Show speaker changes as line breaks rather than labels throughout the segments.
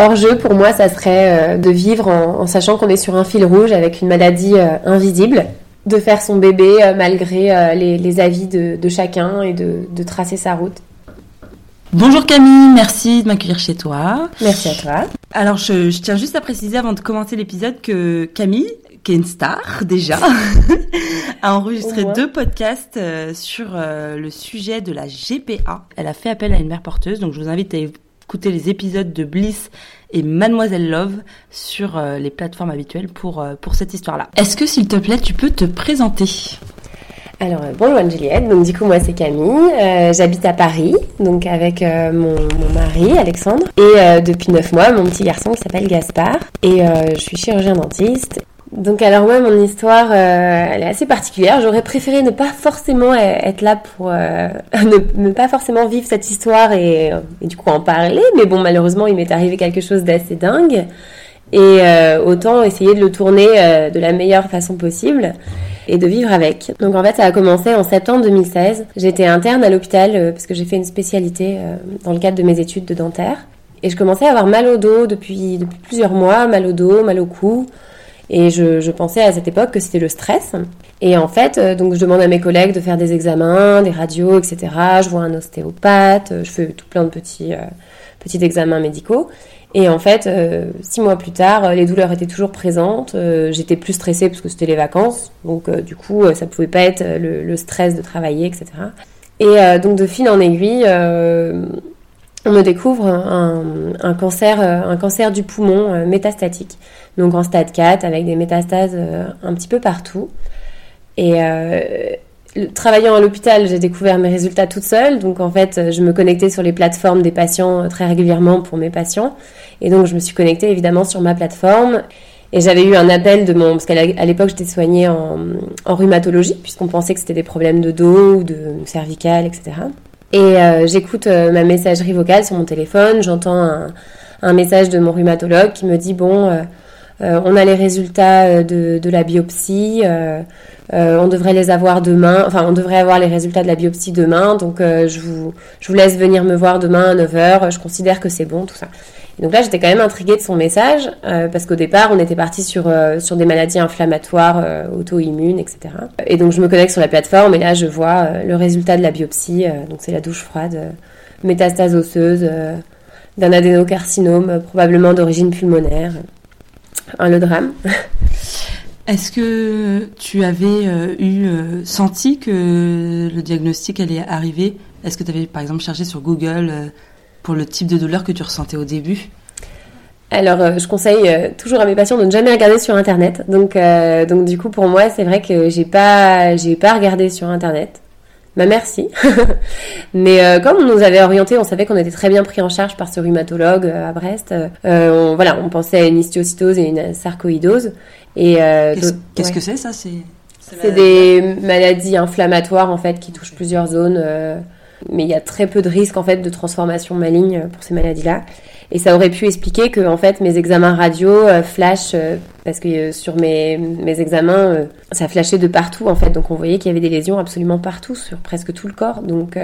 Hors jeu, pour moi, ça serait euh, de vivre en, sachant qu'on est sur un fil rouge avec une maladie euh, invisible, de faire son bébé euh, malgré les, avis de, chacun et de, tracer sa route.
Bonjour Camille, merci de m'accueillir chez toi.
Merci à toi.
Alors je, tiens juste à préciser avant de commencer l'épisode que Camille, qui est une star déjà, a enregistré deux podcasts sur le sujet de la GPA. Elle a fait appel à une mère porteuse, donc je vous invite à écouter les épisodes de Bliss et Mademoiselle Love sur euh, les plateformes habituelles pour, euh, pour cette histoire-là. Est-ce que, s'il te plaît, tu peux te présenter?
Alors euh, bonjour Juliette, donc du coup moi c'est Camille, j'habite à Paris, donc avec mon, mon, mari Alexandre. Et depuis 9 mois mon petit garçon qui s'appelle Gaspard. Et je suis chirurgien dentiste donc alors moi mon histoire euh, elle est assez particulière. J'aurais préféré ne pas forcément être là pour euh, ne, pas forcément vivre cette histoire et, du coup en parler. Mais bon malheureusement il m'est arrivé quelque chose d'assez dingue et euh, autant essayer de le tourner de la meilleure façon possible et de vivre avec. Donc en fait ça a commencé en septembre 2016. J'étais interne à l'hôpital parce que j'ai fait une spécialité dans le cadre de mes études de dentaire et je commençais à avoir mal au dos depuis depuis plusieurs mois, mal au dos, mal au cou. Et je, pensais à cette époque que c'était le stress. Et en fait, euh, donc je demande à mes collègues de faire des examens, des radios, etc. Je vois un ostéopathe, je fais tout plein de petits, euh, petits examens médicaux. Et en fait, euh, six mois plus tard, les douleurs étaient toujours présentes. J'étais plus stressée parce que c'était les vacances. Donc du coup, ça pouvait pas être le stress de travailler, etc. Et donc de fil en aiguille, on me découvre un, cancer, un cancer du poumon métastatique donc en stade 4 avec des métastases euh, un petit peu partout. Et euh, travaillant à l'hôpital, j'ai découvert mes résultats toute seule. Donc en fait, je me connectais sur les plateformes des patients euh, très régulièrement pour mes patients. Et donc je me suis connectée évidemment sur ma plateforme. Et j'avais eu un appel de mon... Parce qu'à l'époque, j'étais soignée en, en rhumatologie, puisqu'on pensait que c'était des problèmes de dos ou de cervical, etc. Et j'écoute ma messagerie vocale sur mon téléphone, j'entends un, un, message de mon rhumatologue qui me dit, bon, euh, on a les résultats euh, de, la biopsie. Euh, on devrait les avoir demain. Enfin, on devrait avoir les résultats de la biopsie demain. Donc, je, vous, je vous laisse venir me voir demain à 9h. Je considère que c'est bon, tout ça. Donc là, j'étais quand même intriguée de son message, parce qu'au départ, on était parti sur, sur des maladies inflammatoires, auto-immunes, etc. Et donc, je me connecte sur la plateforme, et là, je vois le résultat de la biopsie. donc, c'est la douche froide, métastase osseuse, d'un adénocarcinome, probablement d'origine pulmonaire le drame.
Est-ce que tu avais euh, eu euh, senti que le diagnostic allait arriver? Est-ce que tu avais par exemple cherché sur Google euh, pour le type de douleur que tu ressentais au début
alors, je conseille toujours à mes patients de ne jamais regarder sur Internet. Donc, donc du coup, pour moi, c'est vrai que j'ai pas, j'ai pas regardé sur Internet. Ma bah, merci. Mais euh, comme on nous avait orienté, on savait qu'on était très bien pris en charge par ce rhumatologue euh, à Brest. Euh, on, voilà, on pensait à une histiocytose et une sarcoïdose.
Et qu'est-ce que c'est ça
C'est des maladies inflammatoires en fait qui touchent plusieurs zones. Mais il y a très peu de risques en fait de transformation maligne pour ces maladies-là. Et ça aurait pu expliquer que en fait mes examens radio euh, flash euh, parce que euh, sur mes, mes examens ça flashait de partout en fait. Donc on voyait qu'il y avait des lésions absolument partout sur presque tout le corps. Donc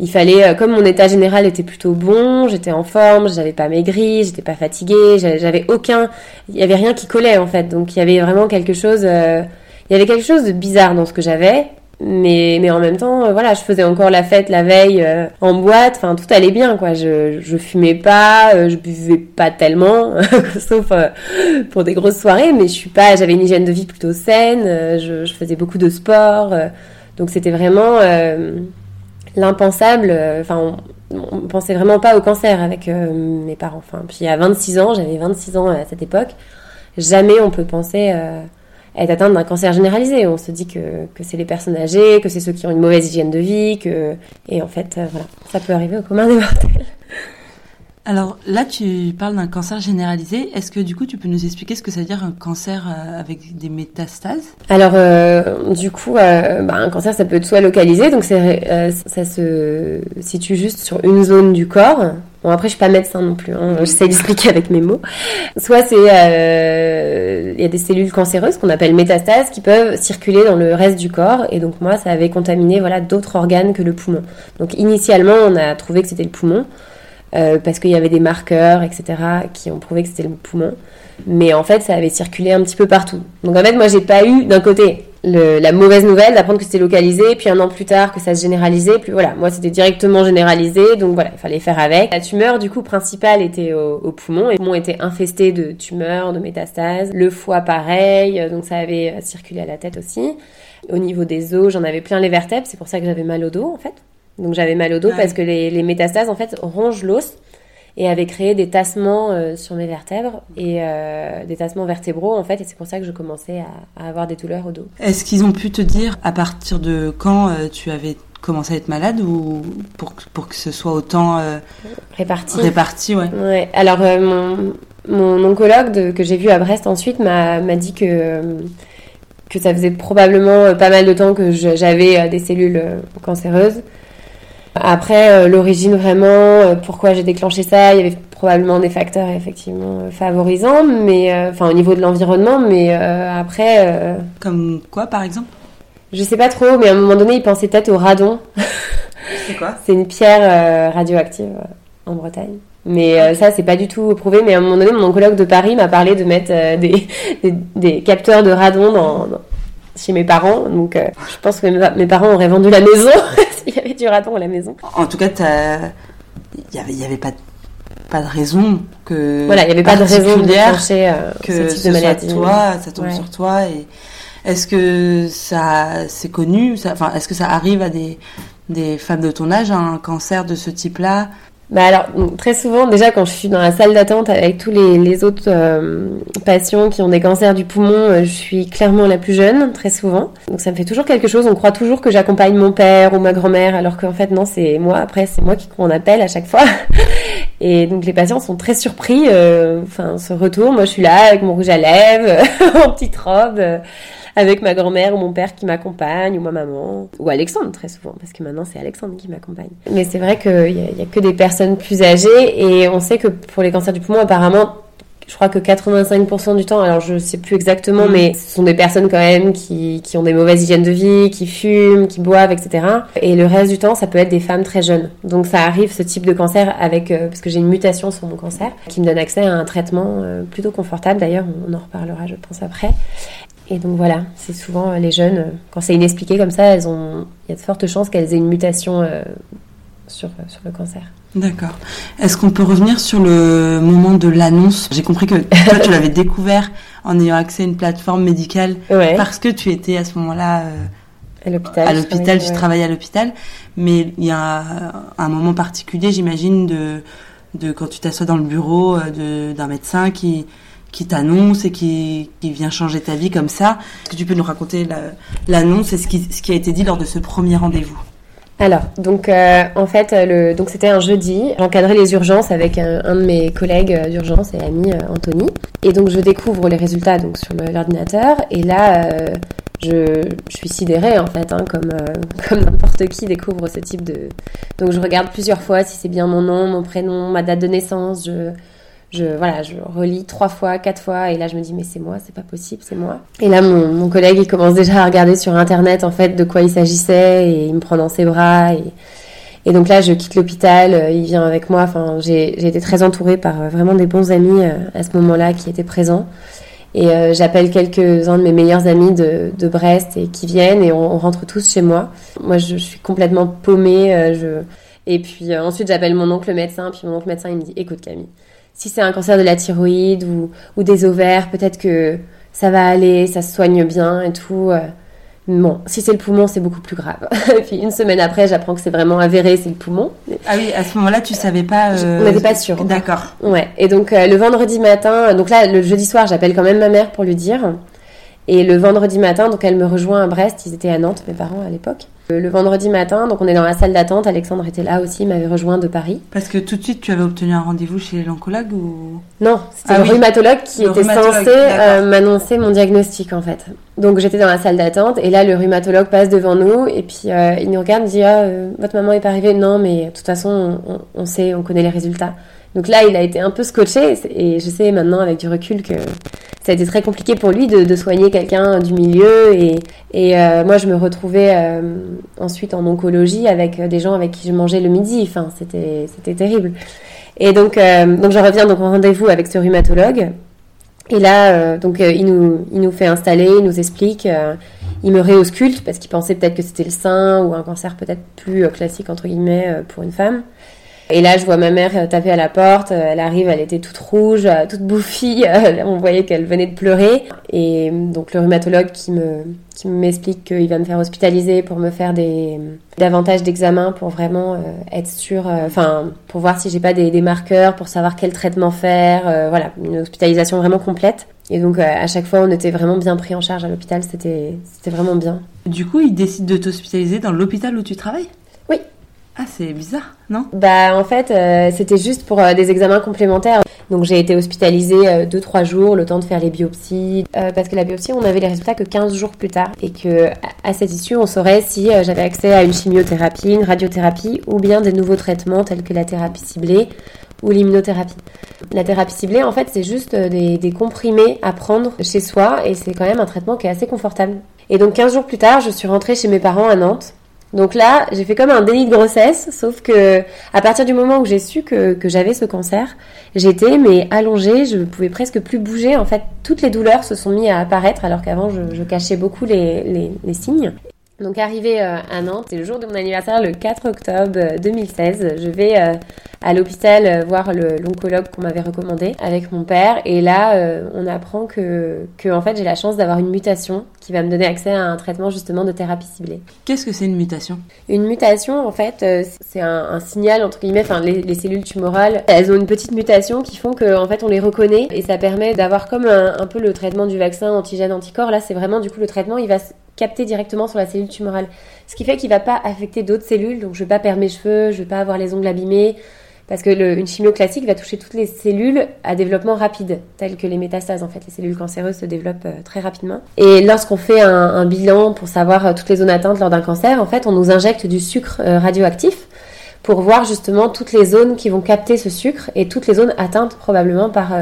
il fallait comme mon état général était plutôt bon, j'étais en forme, j'avais pas maigri, j'étais pas fatiguée, j'avais aucun il y avait rien qui collait en fait. Donc il y avait vraiment quelque chose il y avait quelque chose de bizarre dans ce que j'avais mais mais en même temps euh, voilà je faisais encore la fête la veille euh, en boîte enfin tout allait bien quoi. Je je fumais pas euh, je buvais pas tellement sauf pour des grosses soirées mais je suis pas j'avais une hygiène de vie plutôt saine je, faisais beaucoup de sport donc c'était vraiment l'impensable enfin on, on, pensait vraiment pas au cancer avec mes parents. Enfin puis à 26 ans j'avais 26 ans à cette époque jamais on peut penser être atteinte d'un cancer généralisé. On se dit que, que c'est les personnes âgées, que c'est ceux qui ont une mauvaise hygiène de vie, que et en fait, euh, voilà, ça peut arriver au commun des mortels.
Alors là, tu parles d'un cancer généralisé. Est-ce que du coup, tu peux nous expliquer ce que ça veut dire un cancer euh, avec des métastases?
Alors, euh, du coup, bah, un cancer, ça peut être soit localisé, donc ça se situe juste sur une zone du corps, Bon, après, je suis pas médecin non plus. Hein. J'essaie d'expliquer avec mes mots. Soit c'est, y a des cellules cancéreuses qu'on appelle métastases qui peuvent circuler dans le reste du corps. Et donc moi, ça avait contaminé voilà d'autres organes que le poumon. Donc initialement, on a trouvé que c'était le poumon euh, parce qu'il y avait des marqueurs, etc., qui ont prouvé que c'était le poumon. Mais en fait, ça avait circulé un petit peu partout. Donc en fait, moi, j'ai pas eu d'un côté la mauvaise nouvelle d'apprendre que c'était localisé, puis un an plus tard que ça se généralisait, puis voilà, moi c'était directement généralisé, donc voilà, il fallait faire avec. La tumeur du coup principale était au, poumon, et le poumon était infesté de tumeurs, de métastases, le foie pareil, donc ça avait circulé à la tête aussi. Au niveau des os, j'en avais plein les vertèbres, c'est pour ça que j'avais mal au dos en fait. Donc j'avais mal au dos parce que les, les métastases en fait rongent l'os et avait créé des tassements euh, sur mes vertèbres et euh, des tassements vertébraux en fait et c'est pour ça que je commençais à, avoir des douleurs au dos.
Est-ce qu'ils ont pu te dire à partir de quand euh, tu avais commencé à être malade ou pour, pour que ce soit autant
réparti
Réparti, ouais.
ouais. Alors mon, mon oncologue que j'ai vu à Brest ensuite m'a dit que que ça faisait probablement pas mal de temps que j'avais des cellules cancéreuses après, euh, l'origine vraiment, euh, pourquoi j'ai déclenché ça, il y avait probablement des facteurs effectivement euh, favorisants, mais enfin au niveau de l'environnement, mais après.
Comme quoi, par exemple?
Je sais pas trop, mais à un moment donné, il pensait peut-être au radon.
C'est quoi?
C'est une pierre radioactive en Bretagne. Mais ça, c'est pas du tout prouvé. Mais à un moment donné, mon oncologue de Paris m'a parlé de mettre des, des, capteurs de radon dans, chez mes parents. Donc, je pense que mes parents auraient vendu la maison il y avait du radon à la maison.
En tout cas, il n'y avait, y avait pas, de, pas de raison que.
Voilà, il n'y avait pas de raison de euh,
que
ce type de maladie.
toi, ça tombe sur toi. Et est-ce que ça, c'est connu Enfin, est-ce que ça arrive à des, des femmes de ton âge, un cancer de ce type-là
bah alors, très souvent, déjà quand je suis dans la salle d'attente avec tous les, autres euh, patients qui ont des cancers du poumon, euh, je suis clairement la plus jeune, très souvent. Donc ça me fait toujours quelque chose. On croit toujours que j'accompagne mon père ou ma grand-mère, alors qu'en fait non, c'est moi. Après, c'est moi qui qu'on appelle à chaque fois. Et donc les patients sont très surpris. Euh, enfin, ce retour, moi je suis là avec mon rouge à lèvres, en petite robe avec ma grand-mère ou mon père qui m'accompagne, ou ma maman, ou Alexandre très souvent, parce que maintenant c'est Alexandre qui m'accompagne. Mais c'est vrai qu'il n'y a, a, que des personnes plus âgées, et on sait que pour les cancers du poumon, apparemment, je crois que 85% du temps, alors je sais plus exactement, mm. mais ce sont des personnes quand même qui, qui, ont des mauvaises hygiènes de vie, qui fument, qui boivent, etc. Et le reste du temps, ça peut être des femmes très jeunes. Donc ça arrive ce type de cancer avec, euh, parce que j'ai une mutation sur mon cancer, qui me donne accès à un traitement euh, plutôt confortable. D'ailleurs, on en reparlera, je pense, après. Et donc voilà, c'est souvent euh, les jeunes, euh, quand c'est inexpliqué comme ça, elles ont, il y a de fortes chances qu'elles aient une mutation euh, sur, sur le cancer.
D'accord. Est-ce qu'on peut revenir sur le moment de l'annonce? J'ai compris que toi, tu l'avais découvert en ayant accès à une plateforme médicale parce que tu étais à ce moment-là
à l'hôpital.
À l'hôpital, tu travaillais à l'hôpital. Mais il y a un moment particulier, j'imagine, de, de quand tu t'assois dans le bureau d'un médecin qui qui t'annonce et qui, vient changer ta vie comme ça. Est-ce que tu peux nous raconter l'annonce et ce qui, a été dit lors de ce premier rendez-vous?
Alors, donc euh, en fait, donc c'était un jeudi. J'encadrais les urgences avec un, de mes collègues d'urgence et ami, euh, Anthony. Et donc je découvre les résultats donc sur l'ordinateur. Et là, euh, je, suis sidérée en fait, hein, comme n'importe qui découvre ce type de. Donc je regarde plusieurs fois si c'est bien mon nom, mon prénom, ma date de naissance. Je voilà, je relis trois fois, quatre fois, et là je me dis mais c'est moi, c'est pas possible, c'est moi. Et là mon, mon, collègue il commence déjà à regarder sur internet en fait de quoi il s'agissait et il me prend dans ses bras et, et donc là je quitte l'hôpital, euh, il vient avec moi. Enfin j'ai été très entourée par euh, vraiment des bons amis euh, à ce moment-là qui étaient présents. Et j'appelle quelques-uns de mes meilleurs amis de, de, Brest et qui viennent et on, rentre tous chez moi. Moi je, je suis complètement paumée. je... Et puis ensuite j'appelle mon oncle médecin, puis mon oncle médecin il me dit écoute Camille si c'est un cancer de la thyroïde ou, ou des ovaires, peut-être que ça va aller, ça se soigne bien et tout. Euh. Bon, si c'est le poumon, c'est beaucoup plus grave. et puis une semaine après, j'apprends que c'est vraiment avéré, c'est le poumon.
Ah oui, à ce moment-là, tu savais pas.
Euh... On n'était pas sûr.
D'accord.
Ouais. Et donc euh, le vendredi matin, donc là, le jeudi soir, j'appelle quand même ma mère pour lui dire. Et le vendredi matin, donc elle me rejoint à Brest. Ils étaient à Nantes, mes parents à l'époque. Le vendredi matin, donc on est dans la salle d'attente. Alexandre était là aussi, m'avait rejoint de Paris.
Parce que tout de suite, tu avais obtenu un rendez-vous chez l'oncologue ou?
Non, c'était ah le rhumatologue qui était censé euh, m'annoncer mon diagnostic en fait. Donc j'étais dans la salle d'attente et là le rhumatologue passe devant nous et puis euh, il nous regarde, dit ah votre maman est pas arrivée. Non, mais de toute façon on, on sait, on connaît les résultats. Donc là, il a été un peu scotché et je sais maintenant avec du recul que ça a été très compliqué pour lui de, soigner quelqu'un du milieu et, et euh, moi je me retrouvais euh, ensuite en oncologie avec des gens avec qui je mangeais le midi. Enfin, c'était terrible. Et donc euh, donc je reviens donc en rendez-vous avec ce rhumatologue et là donc il nous il nous fait installer, il nous explique. il me réausculte parce qu'il pensait peut-être que c'était le sein ou un cancer peut-être plus classique entre guillemets pour une femme. Et là, je vois ma mère euh, taper à la porte. Euh, elle arrive, elle était toute rouge, euh, toute bouffie. On voyait qu'elle venait de pleurer. Et donc le rhumatologue qui me qui m'explique qu'il va me faire hospitaliser pour me faire des davantage d'examens pour vraiment être sûr, enfin pour voir si j'ai pas des, des, marqueurs, pour savoir quel traitement faire. voilà, une hospitalisation vraiment complète. Et donc à chaque fois, on était vraiment bien pris en charge à l'hôpital. C'était c'était vraiment bien.
Du coup, il décide de t'hospitaliser dans l'hôpital où tu travailles? Ah, c'est bizarre, non?
Bah, en fait, euh, c'était juste pour euh, des examens complémentaires. Donc, j'ai été hospitalisée 2-3 euh, jours, le temps de faire les biopsies. parce que la biopsie, on avait les résultats que 15 jours plus tard. Et que à cette issue, on saurait si j'avais accès à une chimiothérapie, une radiothérapie ou bien des nouveaux traitements tels que la thérapie ciblée ou l'immunothérapie. La thérapie ciblée, en fait, c'est juste des, des comprimés à prendre chez soi et c'est quand même un traitement qui est assez confortable. Et donc, 15 jours plus tard, je suis rentrée chez mes parents à Nantes. Donc là, j'ai fait comme un déni de grossesse, sauf que à partir du moment où j'ai su que, j'avais ce cancer, j'étais mais allongée, je pouvais presque plus bouger. En fait, toutes les douleurs se sont mises à apparaître alors qu'avant je, cachais beaucoup les signes. Donc arrivé euh, à Nantes, c'est le jour de mon anniversaire, le 4 octobre 2016. Euh, je vais euh, à l'hôpital voir l'oncologue qu'on m'avait recommandé avec mon père. Et là, on apprend que, que en fait, j'ai la chance d'avoir une mutation qui va me donner accès à un traitement justement de thérapie ciblée.
Qu'est-ce que c'est une mutation?
Une mutation, en fait, c'est un, un, signal entre guillemets. Enfin, les, les, cellules tumorales, elles ont une petite mutation qui font qu'en en fait, on les reconnaît et ça permet d'avoir comme un, un, peu le traitement du vaccin antigène anticorps. Là, c'est vraiment du coup le traitement, il va capter directement sur la cellule tumorale. Ce qui fait qu'il va pas affecter d'autres cellules, donc je vais pas perdre mes cheveux, je vais pas avoir les ongles abîmés, parce que le, une chimio classique va toucher toutes les cellules à développement rapide, telles que les métastases. En fait, les cellules cancéreuses se développent euh, très rapidement. Et lorsqu'on fait un, un, bilan pour savoir euh, toutes les zones atteintes lors d'un cancer, en fait, on nous injecte du sucre euh, radioactif pour voir justement toutes les zones qui vont capter ce sucre et toutes les zones atteintes probablement par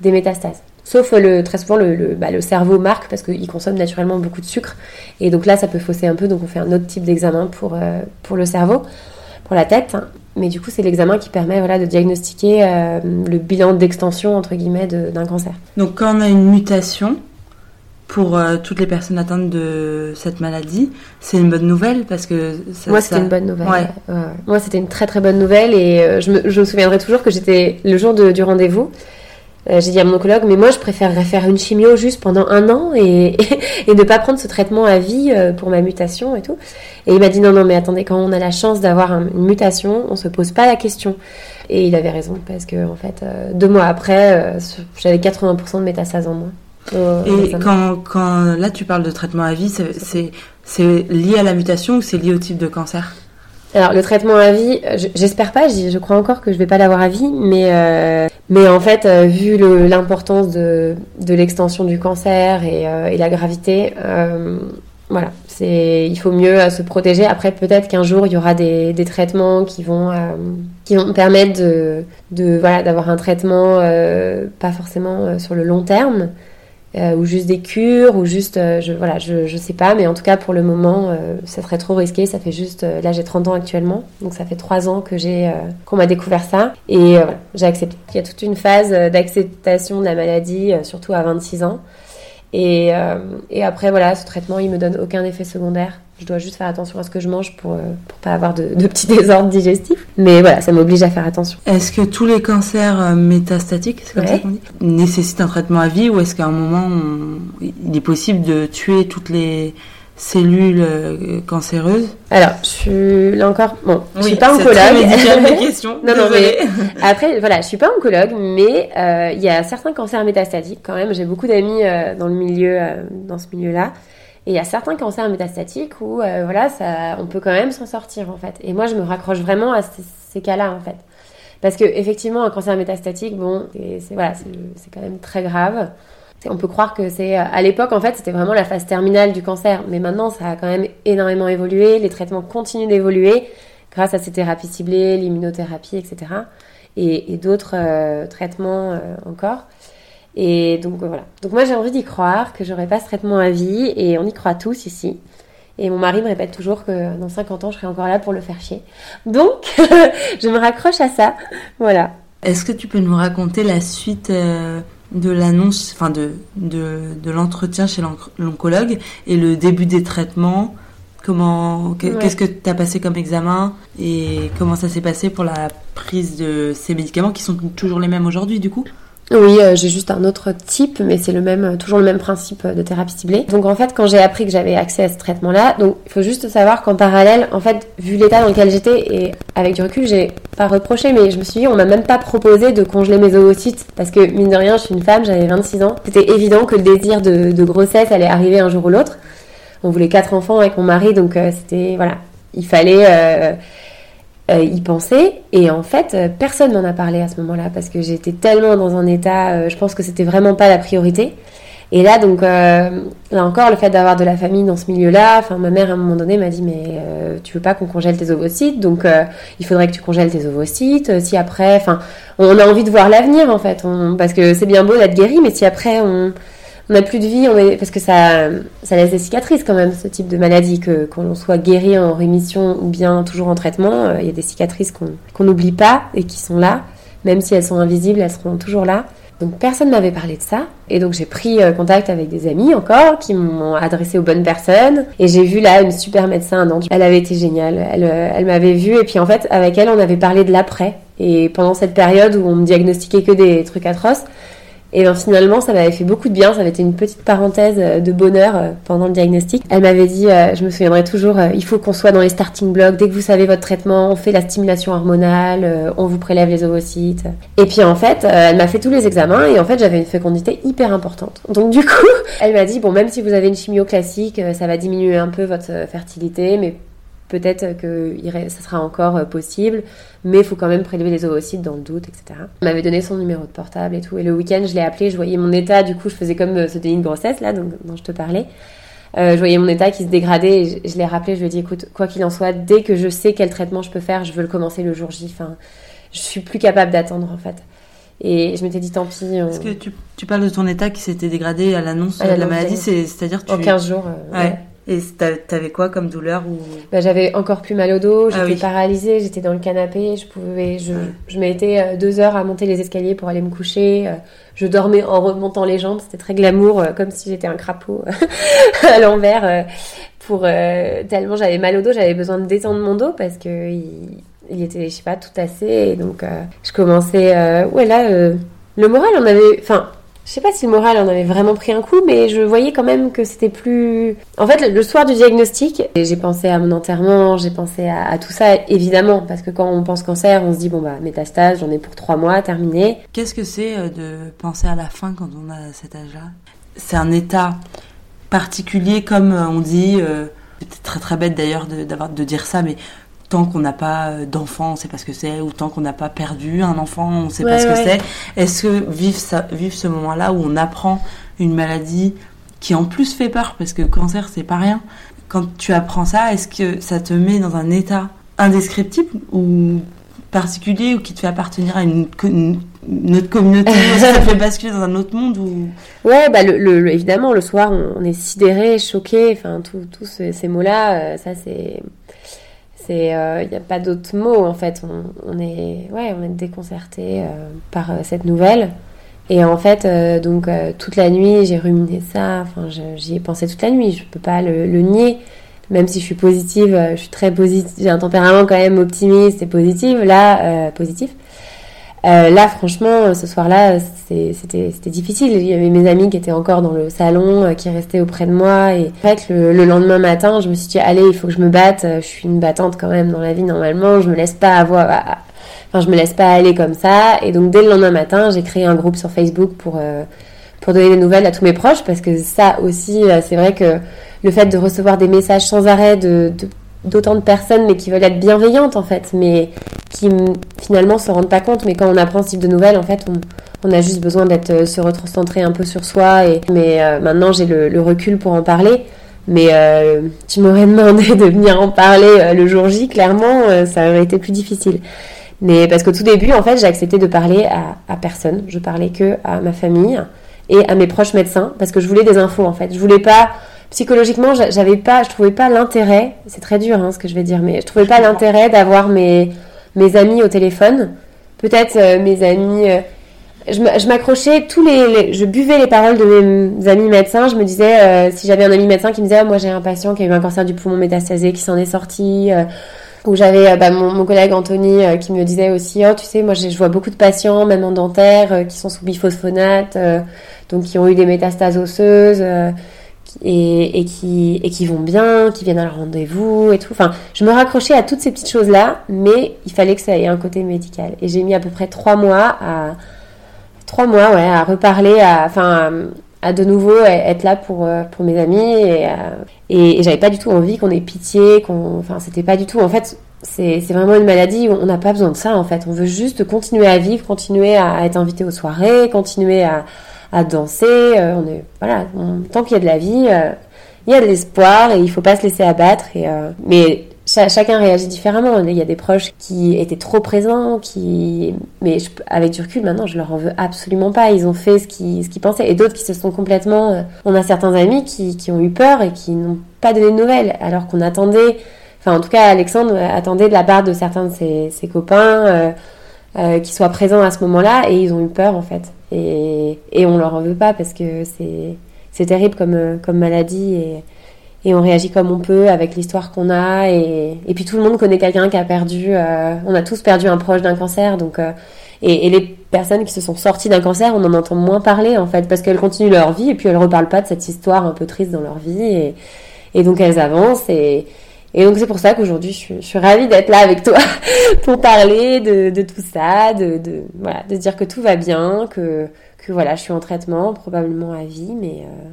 des métastases. Sauf le, très souvent, le, le, bah, le cerveau marque parce qu'il consomme naturellement beaucoup de sucre. Et donc là, ça peut fausser un peu. Donc on fait un autre type d'examen pour, euh, pour le cerveau, pour la tête. Mais du coup, c'est l'examen qui permet voilà, de diagnostiquer euh, le bilan d'extension, entre guillemets, d'un cancer.
Donc quand on a une mutation, pour euh, toutes les personnes atteintes de cette maladie, c'est une bonne nouvelle parce que
ça, moi c'était une bonne nouvelle. Ouais. Ouais. Moi c'était une très très bonne nouvelle et je me, je, me, souviendrai toujours que j'étais le jour de, du rendez-vous, euh, j'ai dit à mon oncologue, mais moi je préférerais faire une chimio juste pendant un an et, et, ne pas prendre ce traitement à vie euh, pour ma mutation et tout. Et il m'a dit non, non, mais attendez, quand on a la chance d'avoir une mutation, on se pose pas la question. Et il avait raison, parce que en fait, euh, deux mois après, j'avais 80% de métastases en moins.
et quand, quand là tu parles de traitement à vie, c'est lié à la mutation ou c'est lié au type de cancer?
Alors le traitement à vie, j'espère pas, je crois encore que je vais pas l'avoir à vie, mais euh, mais en fait euh, vu l'importance de, de l'extension du cancer et, euh, la gravité, euh, voilà, il faut mieux se protéger. Après peut-être qu'un jour il y aura des, des traitements qui vont qui vont permettre de, de voilà d'avoir un traitement pas forcément sur le long terme, euh, ou juste des cures, ou juste, euh, je, voilà, je, je sais pas, mais en tout cas pour le moment, euh, ça serait trop risqué. Ça fait juste, euh, là j'ai 30 ans actuellement, donc ça fait 3 ans que j'ai, qu'on m'a découvert ça, et voilà, j'ai accepté. Il y a toute une phase d'acceptation de la maladie, surtout à 26 ans, et, et après voilà, ce traitement il me donne aucun effet secondaire. Je dois juste faire attention à ce que je mange pour, pour pas avoir de, de petits désordres digestifs. Mais voilà, ça m'oblige à faire attention.
Est-ce que tous les cancers métastatiques, c'est comme ouais. ça qu'on dit, nécessitent un traitement à vie ou est-ce qu'à un moment, on... il est possible de tuer toutes les cellules cancéreuses?
Alors, je suis là encore. Bon,
oui,
je suis pas
oncologue. question.
non, non, mais après, voilà, je suis pas oncologue, mais il euh, y a certains cancers métastatiques quand même. J'ai beaucoup d'amis euh, dans le milieu, euh, dans ce milieu-là. Et il y a certains cancers métastatiques où, voilà, ça, on peut quand même s'en sortir, en fait. Et moi, je me raccroche vraiment à ces, cas-là, en fait. Parce que effectivement, un cancer métastatique, bon, c'est voilà, c'est quand même très grave. On peut croire que c'est à l'époque en fait c'était vraiment la phase terminale du cancer, mais maintenant ça a quand même énormément évolué. Les traitements continuent d'évoluer grâce à ces thérapies ciblées, l'immunothérapie, etc. Et, d'autres euh, traitements euh, encore. Et donc voilà. Donc moi j'ai envie d'y croire que j'aurai pas ce traitement à vie et on y croit tous ici. Et mon mari me répète toujours que dans 50 ans, je serai encore là pour le faire chier. Donc, je me raccroche à ça. Voilà.
Est-ce que tu peux nous raconter la suite euh, de l'annonce, enfin de, de, de l'entretien chez l'oncologue et le début des traitements? Comment, qu'est-ce que tu as passé comme examen et comment ça s'est passé pour la prise de ces médicaments qui sont toujours les mêmes aujourd'hui du coup?
Oui, euh, j'ai juste un autre type, mais c'est le même, euh, toujours le même principe euh, de thérapie ciblée. Donc en fait, quand j'ai appris que j'avais accès à ce traitement-là, donc il faut juste savoir qu'en parallèle, en fait, vu l'état dans lequel j'étais et avec du recul, j'ai pas reproché, mais je me suis dit, on m'a même pas proposé de congeler mes ovocytes parce que mine de rien, je suis une femme, j'avais 26 ans. C'était évident que le désir de, grossesse allait arriver un jour ou l'autre. On voulait quatre enfants avec mon mari, donc c'était voilà, il fallait euh, y penser. Et en fait, euh, personne m'en a parlé à ce moment-là parce que j'étais tellement dans un état, euh, je pense que c'était vraiment pas la priorité. Et là, donc, là encore, le fait d'avoir de la famille dans ce milieu-là, enfin, ma mère à un moment donné m'a dit, mais tu veux pas qu'on congèle tes ovocytes, donc il faudrait que tu congèles tes ovocytes. si après, enfin, on a envie de voir l'avenir en fait, parce que c'est bien beau d'être guéri, mais si après on on n'a plus de vie, on parce que ça, ça laisse des cicatrices quand même, ce type de maladie, que quand on soit guéri en rémission ou bien toujours en traitement, euh, il y a des cicatrices qu'on n'oublie pas et qui sont là, même si elles sont invisibles, elles seront toujours là. Donc personne m'avait parlé de ça. Et donc j'ai pris euh, contact avec des amis encore qui m'ont adressé aux bonnes personnes. Et j'ai vu là une super médecin à. Elle avait été géniale. Elle, euh, elle m'avait vue. Et puis en fait, avec elle, on avait parlé de l'après. Et pendant cette période où on me diagnostiquait que des trucs atroces, et ben finalement, ça m'avait fait beaucoup de bien. Ça avait été une petite parenthèse euh, de bonheur euh, pendant le diagnostic. Elle m'avait dit, euh, je me souviendrai toujours, il faut qu'on soit dans les starting blocks. Dès que vous savez votre traitement, on fait la stimulation hormonale, on vous prélève les ovocytes. Et puis en fait, elle m'a fait tous les examens et en fait, j'avais une fécondité hyper importante. Donc du coup, elle m'a dit, bon, même si vous avez une chimio classique, ça va diminuer un peu votre fertilité, mais peut-être que ça sera encore euh, possible, mais il faut quand même prélever les ovocytes dans le doute, etc. Elle m'avait donné son numéro de portable et tout. Et le week-end, je l'ai appelé, je voyais mon état, du coup, je faisais comme euh, ce déni de grossesse, là, dont, je te parlais. Euh, je voyais mon état qui se dégradait et je, l'ai rappelé, je lui ai dit, écoute, quoi qu'il en soit, dès que je sais quel traitement je peux faire, je veux le commencer le jour J. Enfin, je suis plus capable d'attendre, en fait. Et je m'étais dit, tant pis.
Est-ce que tu, tu, parles de ton état qui s'était dégradé à l'annonce de la maladie, c'est-à-dire
tu... En 15 jours.
ouais. Et t'avais quoi comme douleur ou...
Bah, j'avais encore plus mal au dos, ah j'étais paralysée, j'étais dans le canapé, je pouvais, je, je mettais euh, deux heures à monter les escaliers pour aller me coucher. Euh, je dormais en remontant les jambes, c'était très glamour, euh, comme si j'étais un crapaud à l'envers. Pour tellement j'avais mal au dos, j'avais besoin de détendre mon dos parce que il, il était, je sais pas, tout assez. Et donc je commençais, ouais là, le moral, on avait, enfin je sais pas si le moral en avait vraiment pris un coup, mais je voyais quand même que c'était plus. En fait, le soir du diagnostic, j'ai pensé à mon enterrement, j'ai pensé à, tout ça, évidemment, parce que quand on pense cancer, on se dit bon bah métastase, j'en ai pour trois mois, terminé.
Qu'est-ce que c'est euh, de penser à la fin quand on a cet âge-là? C'est un état particulier, comme euh, on dit. Euh, c'est très très bête d'ailleurs de, de dire ça, mais tant qu'on n'a pas euh, d'enfant, on sait pas ce que c'est, ou tant qu'on n'a pas perdu un enfant, on sait pas ce que c'est. Est-ce que vivre, ça, vivre ce moment-là où on apprend une maladie qui en plus fait peur, parce que cancer c'est pas rien, quand tu apprends ça, est-ce que ça te met dans un état indescriptible ou particulier ou qui te fait appartenir à une, autre communauté ça te fait basculer dans un autre monde ou?
Ouais bah le, évidemment le soir on, est sidéré choqué enfin tous ces, mots là euh, ça c'est il euh, n'y a pas d'autre mot en fait. On, est, ouais, on est déconcerté euh, par euh, cette nouvelle. Et en fait, donc toute la nuit, j'ai ruminé ça. Enfin, j'y ai pensé toute la nuit. Je peux pas le, nier. Même si je suis positive, je suis très positive. J'ai un tempérament quand même optimiste et positif. Là, positif. Euh, là, franchement, ce soir-là, c'était difficile. Il y avait mes amis qui étaient encore dans le salon, euh, qui restaient auprès de moi. Et en fait, le, lendemain matin, je me suis dit, allez, il faut que je me batte. Je suis une battante quand même dans la vie normalement. Je me laisse pas avoir, enfin, je me laisse pas aller comme ça. Et donc, dès le lendemain matin, j'ai créé un groupe sur Facebook pour euh, pour donner des nouvelles à tous mes proches parce que ça aussi, c'est vrai que le fait de recevoir des messages sans arrêt de, d'autant de personnes, mais qui veulent être bienveillantes en fait, mais qui finalement se rendent pas compte. Mais quand on apprend ce type de nouvelles, en fait, on, a juste besoin d'être euh, se recentrer un peu sur soi. Et mais euh, maintenant, j'ai le, recul pour en parler. Mais euh, tu m'aurais demandé de venir en parler le jour J, clairement, ça aurait été plus difficile. Mais parce qu'au tout début, en fait, j'ai accepté de parler à, à personne. Je parlais que à ma famille et à mes proches médecins parce que je voulais des infos en fait. Je voulais pas psychologiquement, j'avais pas, je trouvais pas l'intérêt. C'est très dur hein, ce que je vais dire, mais je trouvais pas l'intérêt d'avoir mes mes amis au téléphone. Peut-être euh, mes amis. Euh, je m'accrochais tous les, je buvais les paroles de mes amis médecins. Je me disais euh, si j'avais un ami médecin qui me disait oh, moi j'ai un patient qui a eu un cancer du poumon métastasé qui s'en est sorti. ou j'avais bah, mon, mon, collègue Anthony qui me disait aussi oh tu sais moi je vois beaucoup de patients même en dentaire qui sont sous biphosphonate donc qui ont eu des métastases osseuses et, qui, vont bien, qui viennent à leur rendez-vous et tout. Enfin, je me raccrochais à toutes ces petites choses-là, mais il fallait que ça ait un côté médical. Et j'ai mis à peu près trois mois à trois mois, ouais, à reparler, à, enfin, à, de nouveau être là pour pour mes amis et, euh, et, j'avais pas du tout envie qu'on ait pitié, qu'on, enfin, c'était pas du tout. En fait, c'est vraiment une maladie où on n'a pas besoin de ça. En fait, on veut juste continuer à vivre, continuer à être invité aux soirées, continuer à à danser. Euh, voilà, tant qu'il y a de la vie, euh, il y a de l'espoir et il faut pas se laisser abattre. Et, euh, mais chacun réagit différemment. Il y a des proches qui étaient trop présents, qui, mais avec du recul maintenant, je leur en veux absolument pas. Ils ont fait ce qu'ils pensaient, et d'autres qui se sont complètement. On a certains amis qui, qui ont eu peur et qui n'ont pas donné de nouvelles, alors qu'on attendait. Enfin, en tout cas, Alexandre attendait de la part de certains de ses copains euh, qui soient présents à ce moment-là, et ils ont eu peur en fait. Et, et on leur en veut pas parce que c'est terrible comme, euh, comme maladie et, et on réagit comme on peut avec l'histoire qu'on a. Et, et, puis tout le monde connaît quelqu'un qui a perdu, euh, on a tous perdu un proche d'un cancer. Donc, euh, et, et, les personnes qui se sont sorties d'un cancer, on en entend moins parler en fait parce qu'elles continuent leur vie et puis elles reparlent pas de cette histoire un peu triste dans leur vie. Et, et donc elles avancent et, et donc c'est pour ça qu'aujourd'hui je, je suis, ravie d'être là avec toi pour parler de, de tout ça, de, de, voilà, de dire que tout va bien, que, que voilà, je suis en traitement, probablement à vie, mais, euh,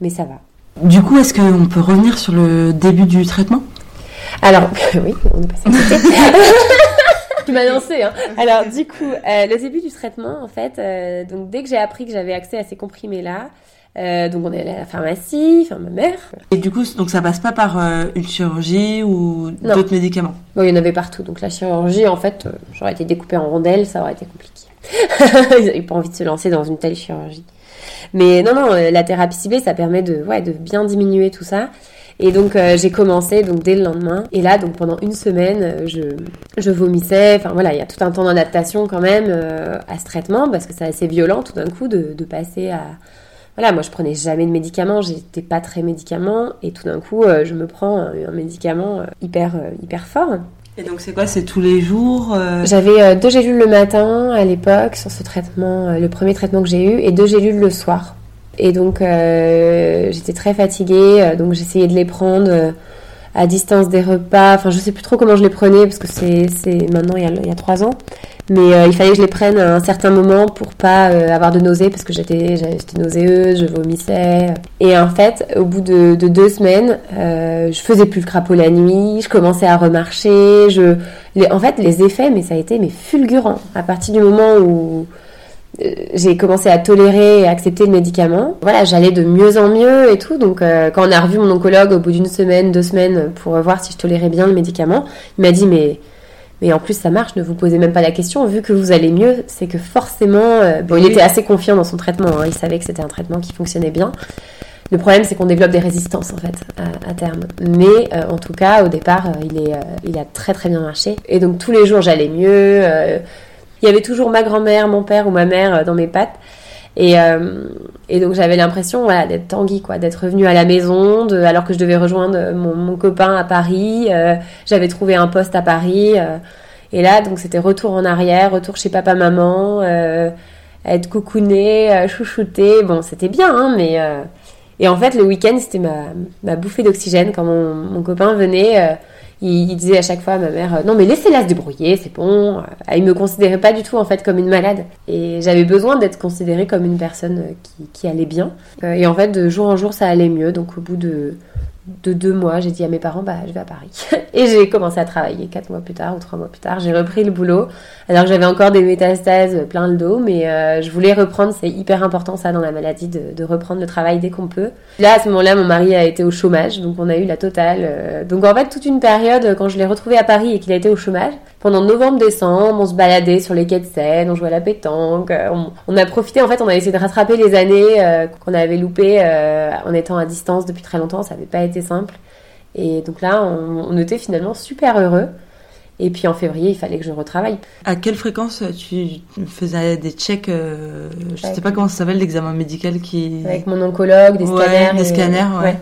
mais ça va.
Du coup, est-ce qu'on peut revenir sur le début du traitement?
Alors, oui, on est passé à côté. tu m'as lancé. Hein. Alors, du coup, euh, le début du traitement, en fait, euh, donc dès que j'ai appris que j'avais accès à ces comprimés-là, euh, donc on est allé à la pharmacie, enfin ma mère.
Et du coup, donc ça passe pas par euh, une chirurgie ou d'autres médicaments?
Bon, il y en avait partout. Donc la chirurgie, en fait, euh, j'aurais été découpée en rondelles, ça aurait été compliqué. Ils n'avaient pas envie de se lancer dans une telle chirurgie. Mais non, non, la thérapie ciblée, ça permet de, ouais, de bien diminuer tout ça. Et donc j'ai commencé donc dès le lendemain. Et là donc pendant une semaine, je, je vomissais. Enfin voilà, il y a tout un temps d'adaptation quand même à ce traitement parce que c'est assez violent tout d'un coup de, de passer à, voilà, moi je prenais jamais de médicaments, j'étais pas très médicament, et tout d'un coup euh, je me prends un, médicament euh, hyper, euh, hyper fort.
Et donc c'est quoi? C'est tous les jours
J'avais deux gélules le matin à l'époque sur ce traitement, le premier traitement que j'ai eu, et deux gélules le soir. Et donc j'étais très fatiguée, donc j'essayais de les prendre à distance des repas. Enfin, je sais plus trop comment je les prenais parce que c'est maintenant il y, a, il y a trois ans. Mais euh, il fallait que je les prenne à un certain moment pour pas euh, avoir de nausées parce que j'étais nauséeuse, je vomissais. Et en fait, au bout de, de deux semaines, euh, je faisais plus le crapaud la nuit, je commençais à remarcher. Je, les, en fait, les effets, mais ça a été mais fulgurant à partir du moment où j'ai commencé à tolérer et accepter le médicament. Voilà, j'allais de mieux en mieux et tout. Donc, euh, quand on a revu mon oncologue au bout d'une semaine, deux semaines, pour voir si je tolérais bien le médicament, il m'a dit mais mais en plus ça marche, ne vous posez même pas la question. Vu que vous allez mieux, c'est que forcément, euh, bon, il était assez confiant dans son traitement. Hein. il savait que c'était un traitement qui fonctionnait bien. Le problème, c'est qu'on développe des résistances en fait à, terme. Mais en tout cas, au départ, il est, il a très très bien marché. Et donc tous les jours, j'allais mieux il y avait toujours ma grand-mère, mon père ou ma mère euh, dans mes pattes. Et, euh, et donc j'avais l'impression voilà, d'être Tanguy, quoi, d'être revenue à la maison, alors que je devais rejoindre mon, mon copain à Paris. Euh, j'avais trouvé un poste à Paris. et là, donc c'était retour en arrière, retour chez papa-maman, être coucouné, chouchouté. Bon, c'était bien, hein, mais, Et en fait, le week-end, c'était ma, bouffée d'oxygène. Quand mon, copain venait, euh, il, disait à chaque fois à ma mère, euh, non mais laissez-la se débrouiller, c'est bon. Euh, Il me considérait pas du tout en fait comme une malade. Et j'avais besoin d'être considérée comme une personne euh, qui, qui allait bien. Et en fait, de jour en jour, ça allait mieux. Donc au bout de, de deux mois, j'ai dit à mes parents, bah je vais à Paris. Et j'ai commencé à travailler quatre mois plus tard ou trois mois plus tard. J'ai repris le boulot. Alors que j'avais encore des métastases plein le dos, mais euh, je voulais reprendre. C'est hyper important ça dans la maladie de, de reprendre le travail dès qu'on peut. Là, à ce moment-là, mon mari a été au chômage, donc on a eu la totale. euh, Donc en fait, toute une période, quand je l'ai retrouvé à Paris et qu'il a été au chômage, pendant novembre-décembre, on se baladait sur les quais de Seine, on jouait à la pétanque, euh, on, on a profité, en fait, on a essayé de rattraper les années euh, qu'on avait loupées euh, en étant à distance depuis très longtemps, ça n'avait pas été simple. Et donc là, on, on était finalement super heureux. Et puis en février, il fallait que je retravaille.
À quelle fréquence tu faisais des checks euh, Je sais
Avec-
pas comment ça s'appelle l'examen médical qui.
Avec mon oncologue, des
Ouais,
scanners.
des
et-
scanners, ouais.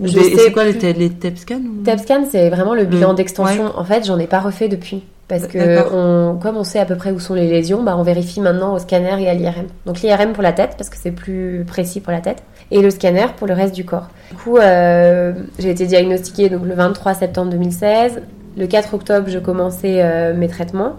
Je
et
sais
c'est quoi les,
plus.
te- les TEP scans ou-
TEP scan, c'est vraiment le bilan
Le-
d'extension. En fait, j'en ai pas refait depuis. Parce que on, comme on sait à peu près où sont les lésions, bah, on vérifie maintenant au scanner et à l'IRM. Donc l'IRM pour la tête, parce que c'est plus précis pour la tête, et le scanner pour le reste du corps. Du coup, euh, j'ai été diagnostiquée donc, le 23 septembre 2016. Le 4 octobre, je commençais euh, mes traitements.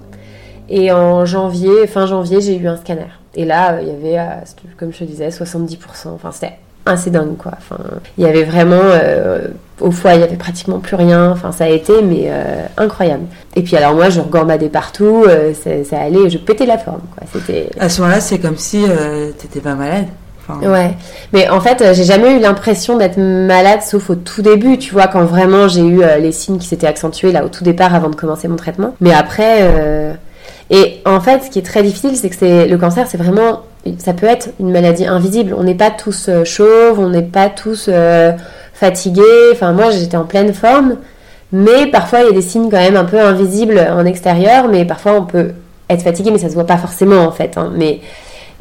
Et en janvier, fin janvier, j'ai eu un scanner. Et là, euh, il y avait, comme je te disais, 70%. Enfin, c'était assez dingue, quoi. Enfin, il y avait vraiment, euh, au foie, il y avait pratiquement plus rien. Enfin, ça a été, mais euh, incroyable. Et puis, alors moi, je regambadais partout. euh, ça, ça allait, je pétais la forme, quoi. C'était.
À ce moment-là, c'est comme si t'étais pas malade. Enfin,
Ouais, mais en fait, j'ai jamais eu l'impression d'être malade, sauf au tout début, tu vois, quand vraiment j'ai eu les signes qui s'étaient accentués là au tout départ avant de commencer mon traitement. Mais après, et en fait, ce qui est très difficile, c'est que c'est le cancer, c'est vraiment, ça peut être une maladie invisible. On n'est pas tous euh, chauves, on n'est pas tous euh, fatigués. Enfin, moi, j'étais en pleine forme, mais parfois il y a des signes quand même un peu invisibles en extérieur, mais parfois on peut être fatigué, mais ça se voit pas forcément en fait. hein. mais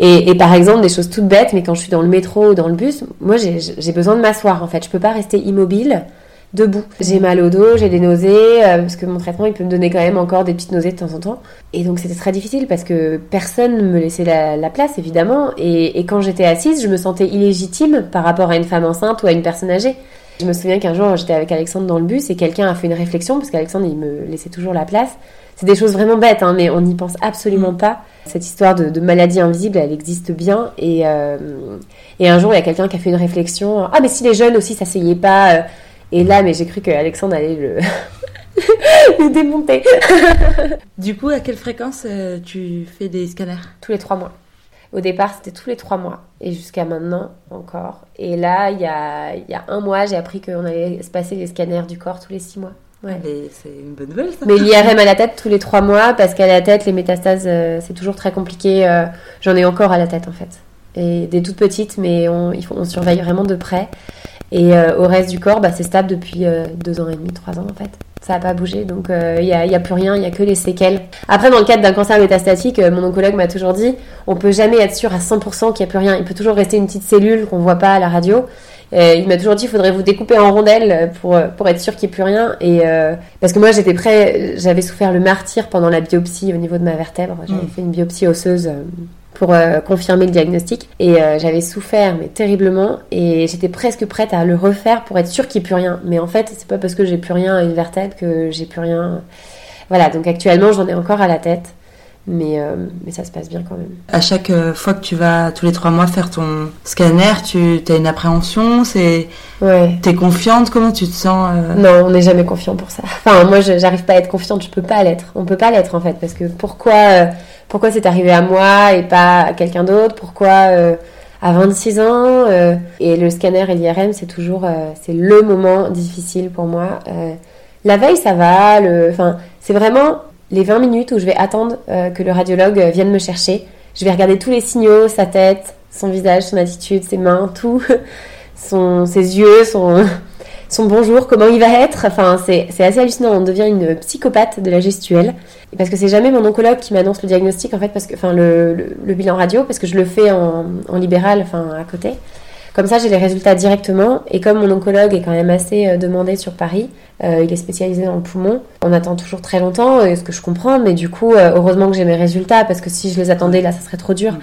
et, par exemple, des choses toutes bêtes, mais quand je suis dans le métro ou dans le bus, moi j'ai j'ai besoin de m'asseoir en fait. Je peux pas rester immobile debout. J'ai mal au dos, j'ai des nausées, euh, parce que mon traitement il peut me donner quand même encore des petites nausées de temps en temps. Et donc c'était très difficile parce que personne ne me laissait la, la place évidemment. Et, et quand j'étais assise, je me sentais illégitime par rapport à une femme enceinte ou à une personne âgée. Je me souviens qu'un jour j'étais avec Alexandre dans le bus et quelqu'un a fait une réflexion parce qu'Alexandre il me laissait toujours la place. C'est des choses vraiment bêtes, hein, mais on n'y pense absolument pas. Cette histoire de, de maladie invisible, elle existe bien. Et, euh, et un jour, il y a quelqu'un qui a fait une réflexion. Ah, mais si les jeunes aussi s'asseyaient pas. Et là, mais j'ai cru que Alexandre allait le, le démonter.
Du coup, à quelle fréquence euh, tu fais des scanners?
Tous les trois mois. Au départ, c'était tous les trois mois. Et jusqu'à maintenant, encore. Et là, il y a, il y a un mois, j'ai appris qu'on allait se passer les scanners du corps tous les six mois. Ouais.
C'est une bonne nouvelle, ça.
Mais l'IRM à la tête tous les trois mois, parce qu'à la tête, les métastases, euh, c'est toujours très compliqué. euh, J'en ai encore à la tête, en fait. Et des toutes petites, mais on, il faut, on surveille vraiment de près. Et euh, au reste du corps, bah, c'est stable depuis euh, deux ans et demi, trois ans, en fait. Ça n'a pas bougé, donc euh, il n'y a, y a plus rien, il n'y a que les séquelles. Après, dans le cadre d'un cancer métastatique, euh, mon oncologue m'a toujours dit, on peut jamais être sûr à 100% qu'il n'y a plus rien. Il peut toujours rester une petite cellule qu'on voit pas à la radio. Euh, il m'a toujours dit, il faudrait vous découper en rondelles pour, euh, pour être sûr qu'il n'y ait plus rien. Et, euh, parce que moi, j'étais prêt, j'avais souffert le martyr pendant la biopsie au niveau de ma vertèbre. J'avais
Mm.
fait une biopsie osseuse euh, pour euh, confirmer le diagnostic. Et euh, j'avais souffert, mais terriblement. Et j'étais presque prête à le refaire pour être sûre qu'il n'y ait plus rien. Mais en fait, c'est pas parce que j'ai plus rien à une vertèbre que j'ai plus rien. Voilà, donc actuellement, j'en ai encore à la tête. Mais, euh, mais ça se passe bien quand même.
À chaque euh, fois que tu vas tous les trois mois faire ton scanner, tu as une appréhension, c'est
Ouais.
t'es confiante, comment tu te sens euh,
Non, on n'est jamais confiant pour ça. Enfin, moi, je- j'arrive pas à être confiante. Je peux pas l'être. On peut pas l'être en fait, parce que pourquoi, euh, pourquoi c'est arrivé à moi et pas à quelqu'un d'autre? Pourquoi à 26 ans Et le scanner et l'IRM, c'est toujours, c'est le moment difficile pour moi. La veille, ça va. Le, enfin, c'est vraiment les 20 minutes où je vais attendre euh, que le radiologue euh, vienne me chercher. Je vais regarder tous les signaux, sa tête, son visage, son attitude, ses mains, tout, ses yeux, son bonjour, comment il va être. Enfin, c'est assez hallucinant. On devient une psychopathe de la gestuelle. Parce que c'est jamais mon oncologue qui m'annonce le diagnostic, en fait, parce que, enfin, le bilan radio, parce que je le fais en, en libéral, enfin, à côté. Comme ça, j'ai les résultats directement. Et comme mon oncologue est quand même assez euh, demandé sur Paris, euh, il est spécialisé dans le poumon, on attend toujours très longtemps, euh, ce que je comprends. Mais du coup, heureusement que j'ai mes résultats, parce que si je les attendais, là, ça serait trop dur.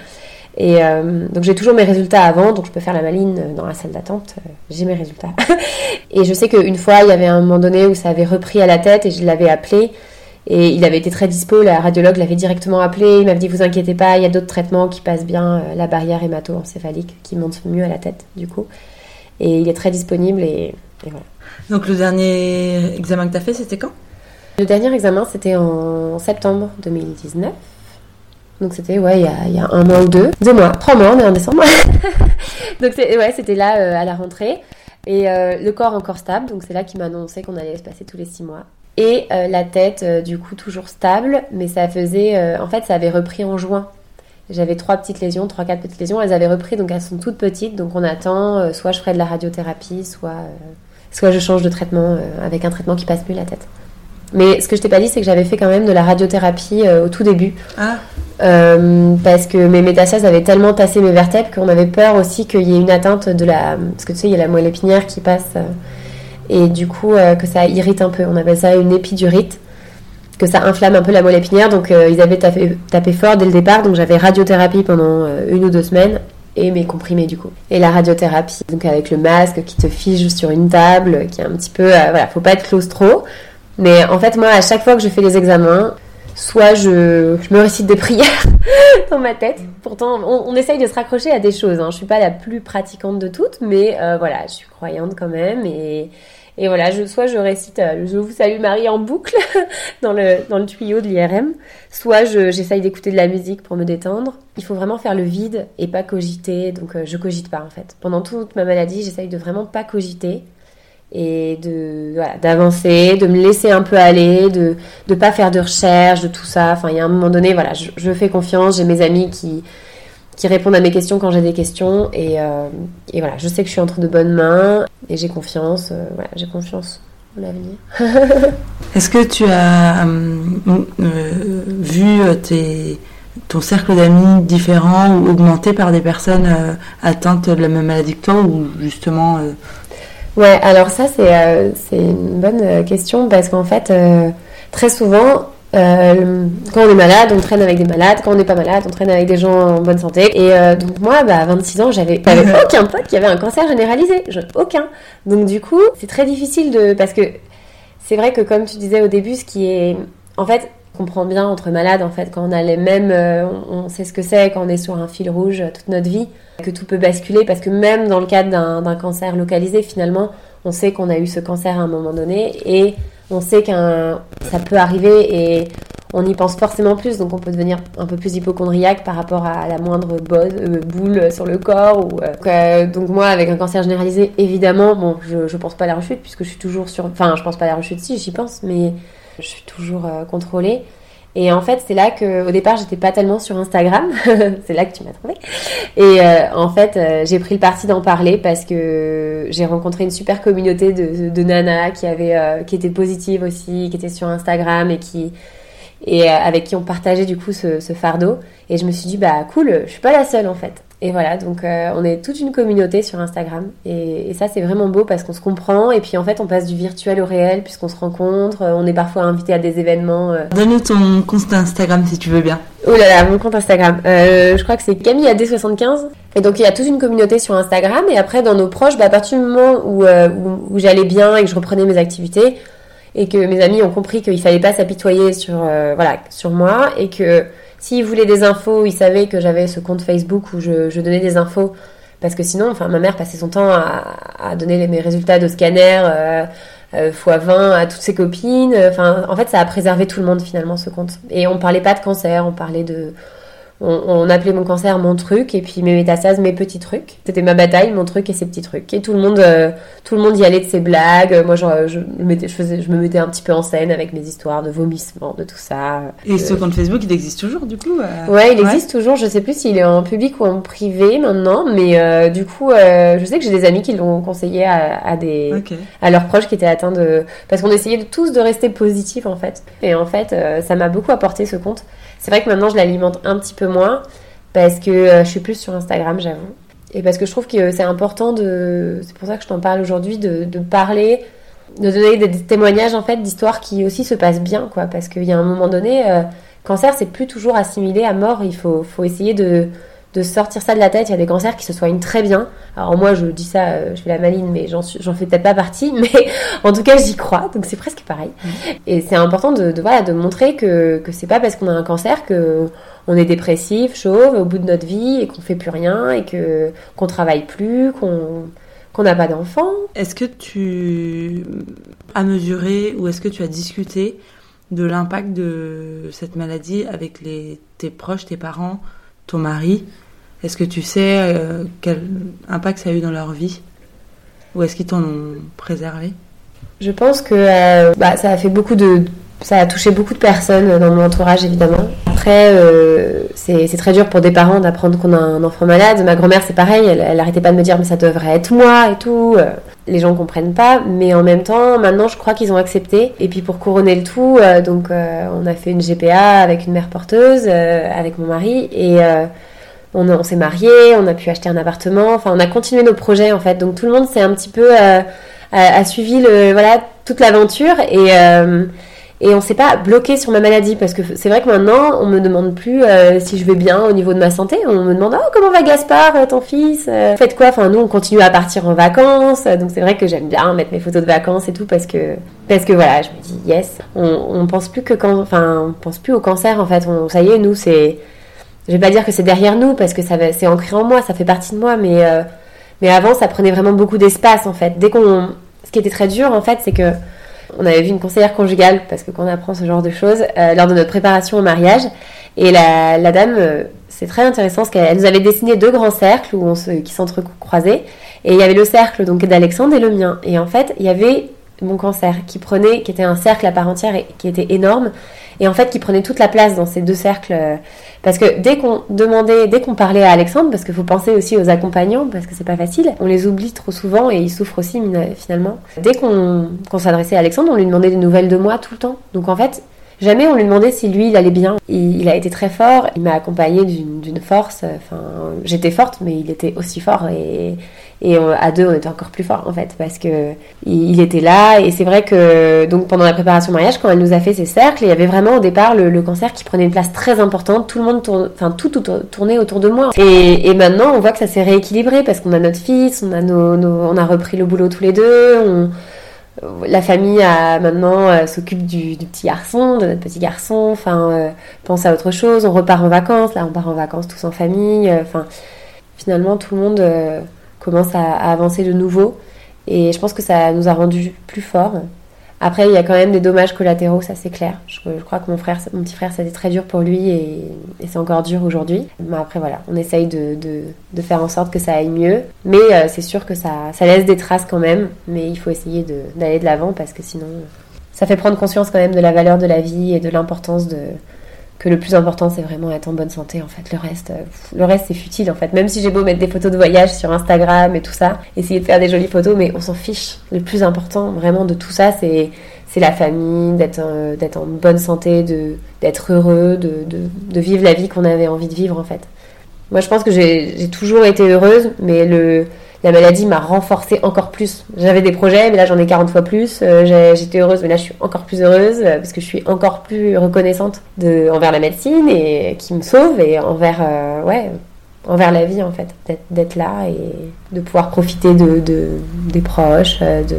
Et donc j'ai toujours mes résultats avant, donc je peux faire la maline dans la salle d'attente. j'ai mes résultats. et je sais qu'une fois, il y avait un moment donné où ça avait repris à la tête et je l'avais appelé. Et il avait été très dispo, la radiologue l'avait directement appelé. Il m'avait dit Vous inquiétez pas, il y a d'autres traitements qui passent bien, euh, la barrière hémato-encéphalique qui monte mieux à la tête, du coup. Et il est très disponible et, et voilà.
Donc le dernier examen que tu as fait, c'était quand?
Le dernier examen, c'était en septembre 2019. Donc c'était ouais, il y, a, il y a un mois ou deux. Deux mois, trois mois, on est en décembre. donc ouais, c'était là euh, à la rentrée. Et euh, le corps encore stable, donc c'est là qu'il m'a annoncé qu'on allait se passer tous les six mois. Et euh, la tête, euh, du coup, toujours stable, mais ça faisait. euh, en fait, ça avait repris en juin. J'avais trois petites lésions, trois, quatre petites lésions. Elles avaient repris, donc elles sont toutes petites. Donc on attend, soit je ferai de la radiothérapie, soit, soit je change de traitement avec un traitement qui passe mieux la tête. Mais ce que je t'ai pas dit, c'est que j'avais fait quand même de la radiothérapie au tout début.
Ah,
parce que mes métastases avaient tellement tassé mes vertèbres qu'on avait peur aussi qu'il y ait une atteinte de la... Parce que tu sais, il y a la moelle épinière qui passe et du coup euh, que ça irrite un peu. On appelle ça une épidurite, que ça inflamme un peu la moelle épinière. Donc euh, ils avaient tapé, fort dès le départ. Donc j'avais radiothérapie pendant euh, une ou deux semaines et mes comprimés du coup. Et la radiothérapie, donc avec le masque qui te fige sur une table, qui est un petit peu... euh, voilà, faut pas être claustro. Mais en fait, moi, à chaque fois que je fais les examens, soit je, je me récite des prières dans ma tête. Pourtant, on, essaye de se raccrocher à des choses. Hein. Je suis pas la plus pratiquante de toutes, mais euh, voilà, je suis croyante quand même. Et, voilà, je, soit je récite euh, Je vous salue Marie en boucle dans, le, dans le tuyau de l'IRM, soit je- j'essaye d'écouter de la musique pour me détendre. Il faut vraiment faire le vide et pas cogiter. Donc, euh, je cogite pas en fait. Pendant toute ma maladie, j'essaye de vraiment pas cogiter et de voilà, d'avancer, de me laisser un peu aller, de de pas faire de recherche, de tout ça. Enfin, il y a un moment donné, voilà, je, fais confiance. J'ai mes amis qui qui répondent à mes questions quand j'ai des questions et, euh, et voilà, je sais que je suis entre de bonnes mains et j'ai confiance. euh, voilà, j'ai confiance en l'avenir.
Est-ce que tu as euh, vu tes, ton cercle d'amis différent ou augmenté par des personnes atteintes de la même maladie que toi ou justement
Ouais, alors ça c'est euh, c'est une bonne euh, question parce qu'en fait euh, très souvent euh, quand on est malade, on traîne avec des malades. Quand on n'est pas malade, on traîne avec des gens en bonne santé. Et euh, donc moi, bah, à 26 ans, j'avais aucun pote qui avait un cancer généralisé. Je- aucun. Donc du coup, c'est très difficile de parce que c'est vrai que comme tu disais au début, ce qui est en fait comprend bien entre malades en fait quand on a les mêmes euh, on, sait ce que c'est quand on est sur un fil rouge euh, toute notre vie que tout peut basculer parce que même dans le cadre d'un cancer localisé finalement on sait qu'on a eu ce cancer à un moment donné et on sait qu'un ça peut arriver et on y pense forcément plus donc on peut devenir un peu plus hypochondriaque par rapport à la moindre euh, boule sur le corps ou, donc, donc moi avec un cancer généralisé évidemment bon je, je pense pas à la rechute puisque je suis toujours sur enfin je pense pas à la rechute si j'y pense mais je suis toujours euh, contrôlée et en fait, c'est là que, au départ, j'étais pas tellement sur Instagram. c'est là que tu m'as trouvé. Et euh, en fait, euh, j'ai pris le parti d'en parler parce que j'ai rencontré une super communauté de, nanas qui avaient, euh, qui étaient positives aussi, qui étaient sur Instagram et qui, et euh, avec qui on partageait du coup ce, ce fardeau. Et je me suis dit, bah cool, je suis pas la seule en fait. Et voilà, donc euh, on est toute une communauté sur Instagram. Et, et ça, c'est vraiment beau parce qu'on se comprend. Et puis en fait, on passe du virtuel au réel puisqu'on se rencontre. Euh, On est parfois invité à des événements. euh,
Donne-nous ton compte Instagram si tu veux bien.
Oh là là, mon compte Instagram. Euh, je crois que c'est Camille AD75. Et donc il y a toute une communauté sur Instagram. Et après, dans nos proches, bah, à partir du moment où, où, où j'allais bien et que je reprenais mes activités, et que mes amis ont compris qu'il fallait pas s'apitoyer sur, euh, sur moi, et que s'ils voulaient des infos, ils savaient que j'avais ce compte Facebook où je, donnais des infos. Parce que sinon, enfin, ma mère passait son temps à, donner mes résultats de scanner euh, euh, x20 à toutes ses copines. En fait, ça a préservé tout le monde finalement ce compte. Et on parlait pas de cancer, on parlait de, on, on appelait mon cancer mon truc et puis mes métastases mes petits trucs. C'était ma bataille, mon truc et ses petits trucs. Et tout le monde, euh, tout le monde y allait de ses blagues. Moi, je, je, me mettais, je, faisais, je me mettais un petit peu en scène avec mes histoires de vomissements, de tout ça.
Et ce compte Facebook, il existe toujours du coup euh,
Ouais, il existe toujours. Je sais plus s'il est en public ou en privé maintenant, mais euh, du coup, euh, je sais que j'ai des amis qui l'ont conseillé à, à des à leurs proches qui étaient atteints de parce qu'on essayait tous de rester positifs en fait. Et en fait, euh, ça m'a beaucoup apporté ce compte. C'est vrai que maintenant je l'alimente un petit peu moins parce que euh, je suis plus sur Instagram, j'avoue. Et parce que je trouve que c'est important de c'est pour ça que je t'en parle aujourd'hui de, parler de donner des, des témoignages en fait d'histoires qui aussi se passent bien quoi parce qu'il y a un moment donné euh, cancer c'est plus toujours assimilé à mort, il faut faut essayer de de sortir ça de la tête. Il y a des cancers qui se soignent très bien. Alors moi, je dis ça, euh, je fais la maline, mais j'en fais peut-être pas partie. Mais en tout cas, j'y crois. Donc c'est presque pareil. Mmh. Et c'est important de, de, voilà, de montrer que, que c'est pas parce qu'on a un cancer que on est dépressif, chauve, au bout de notre vie et qu'on fait plus rien et que qu'on travaille plus, qu'on qu'on n'a pas d'enfants.
Est-ce que tu as mesuré ou est-ce que tu as discuté de l'impact de cette maladie avec les, tes proches, tes parents, ton mari Est-ce que tu sais euh, quel impact ça a eu dans leur vie? Ou est-ce qu'ils t'en ont préservé?
Je pense que euh, bah, ça a fait beaucoup de, ça a touché beaucoup de personnes dans mon entourage, évidemment. Après, euh, c'est très dur pour des parents d'apprendre qu'on a un enfant malade. Ma grand-mère, c'est pareil, elle, elle, arrêtait pas de me dire, mais ça devrait être moi et tout. Euh, les gens comprennent pas, mais en même temps, maintenant, je crois qu'ils ont accepté. Et puis pour couronner le tout, euh, donc euh, on a fait une GPA avec une mère porteuse, euh, avec mon mari, et on, s'est mariés, on a pu acheter un appartement. Enfin, on a continué nos projets en fait. Donc tout le monde s'est un petit peu a, a, suivi le voilà toute l'aventure et et on s'est pas bloqué sur ma maladie parce que c'est vrai que maintenant on me demande plus euh, si je vais bien au niveau de ma santé. On me demande oh comment va Gaspard euh, ton fils euh, faites quoi? Enfin nous on continue à partir en vacances. Donc c'est vrai que j'aime bien mettre mes photos de vacances et tout parce que parce que voilà je me dis yes. On, on pense plus que quand enfin on pense plus au cancer en fait. On, ça y est nous c'est je vais pas dire que c'est derrière nous parce que ça c'est ancré en moi ça fait partie de moi mais euh, mais avant ça prenait vraiment beaucoup d'espace en fait dès qu'on ce qui était très dur en fait c'est que on avait vu une conseillère conjugale, parce que apprend ce genre de choses, euh, lors de notre préparation au mariage. Et la, la dame, euh, c'est très intéressant, parce qu'elle nous avait dessiné deux grands cercles qui s'entrecroisaient. Et il y avait le cercle donc d'Alexandre et le mien. Et en fait, il y avait mon cancer qui prenait, qui était un cercle à part entière et qui était énorme et en fait qui prenait toute la place dans ces deux cercles. Euh, parce que dès qu'on demandait, dès qu'on parlait à Alexandre, parce qu'il faut penser aussi aux accompagnants, parce que c'est pas facile, on les oublie trop souvent et ils souffrent aussi finalement. Dès qu'on s'adressait à Alexandre, on lui demandait des nouvelles de moi tout le temps. Donc en fait, Jamais on lui demandait si lui il allait bien. Il, il a été très fort, il m'a accompagné d'une force. Enfin, j'étais forte, mais il était aussi fort et, et à deux, on était encore plus fort en fait, parce que il, était là. Et c'est vrai que donc pendant la préparation mariage, quand elle nous a fait ces cercles, il y avait vraiment au départ le, cancer qui prenait une place très importante. Tout le monde tourne, enfin tout, tournait autour de moi. Et, maintenant, on voit que ça s'est rééquilibré parce qu'on a notre fils, on a nos, on a repris le boulot tous les deux. La famille a, maintenant euh, s'occupe du, petit garçon, de notre petit garçon, enfin euh, pense à autre chose, on repart en vacances, là on part en vacances tous en famille, euh, enfin finalement tout le monde commence à, avancer de nouveau et je pense que ça nous a rendu plus forts. Après, il y a quand même des dommages collatéraux, ça c'est clair. Je, crois que mon frère, mon petit frère, c'était très dur pour lui et, c'est encore dur aujourd'hui. Mais après, voilà, on essaye de, faire en sorte que ça aille mieux. Mais euh, c'est sûr que ça laisse des traces quand même. Mais il faut essayer d'aller de l'avant parce que sinon, ça fait prendre conscience quand même de la valeur de la vie et de l'importance de, que le plus important c'est vraiment être en bonne santé en fait. Le reste euh, le reste c'est futile en fait. Même si j'ai beau mettre des photos de voyage sur Instagram et tout ça essayer de faire des jolies photos mais on s'en fiche. Le plus important vraiment de tout ça c'est c'est la famille d'être euh, d'être en bonne santé de d'être heureux de, de, de vivre la vie qu'on avait envie de vivre en fait. Moi je pense que j'ai toujours été heureuse mais le la maladie m'a renforcée encore plus. J'avais des projets, mais là j'en ai 40 fois plus. Euh, J'étais heureuse, mais là je suis encore plus heureuse euh, parce que je suis encore plus reconnaissante envers la médecine et qui me sauve et envers, euh, ouais, envers la vie en fait, d'être là et de pouvoir profiter de, de des proches, euh, de,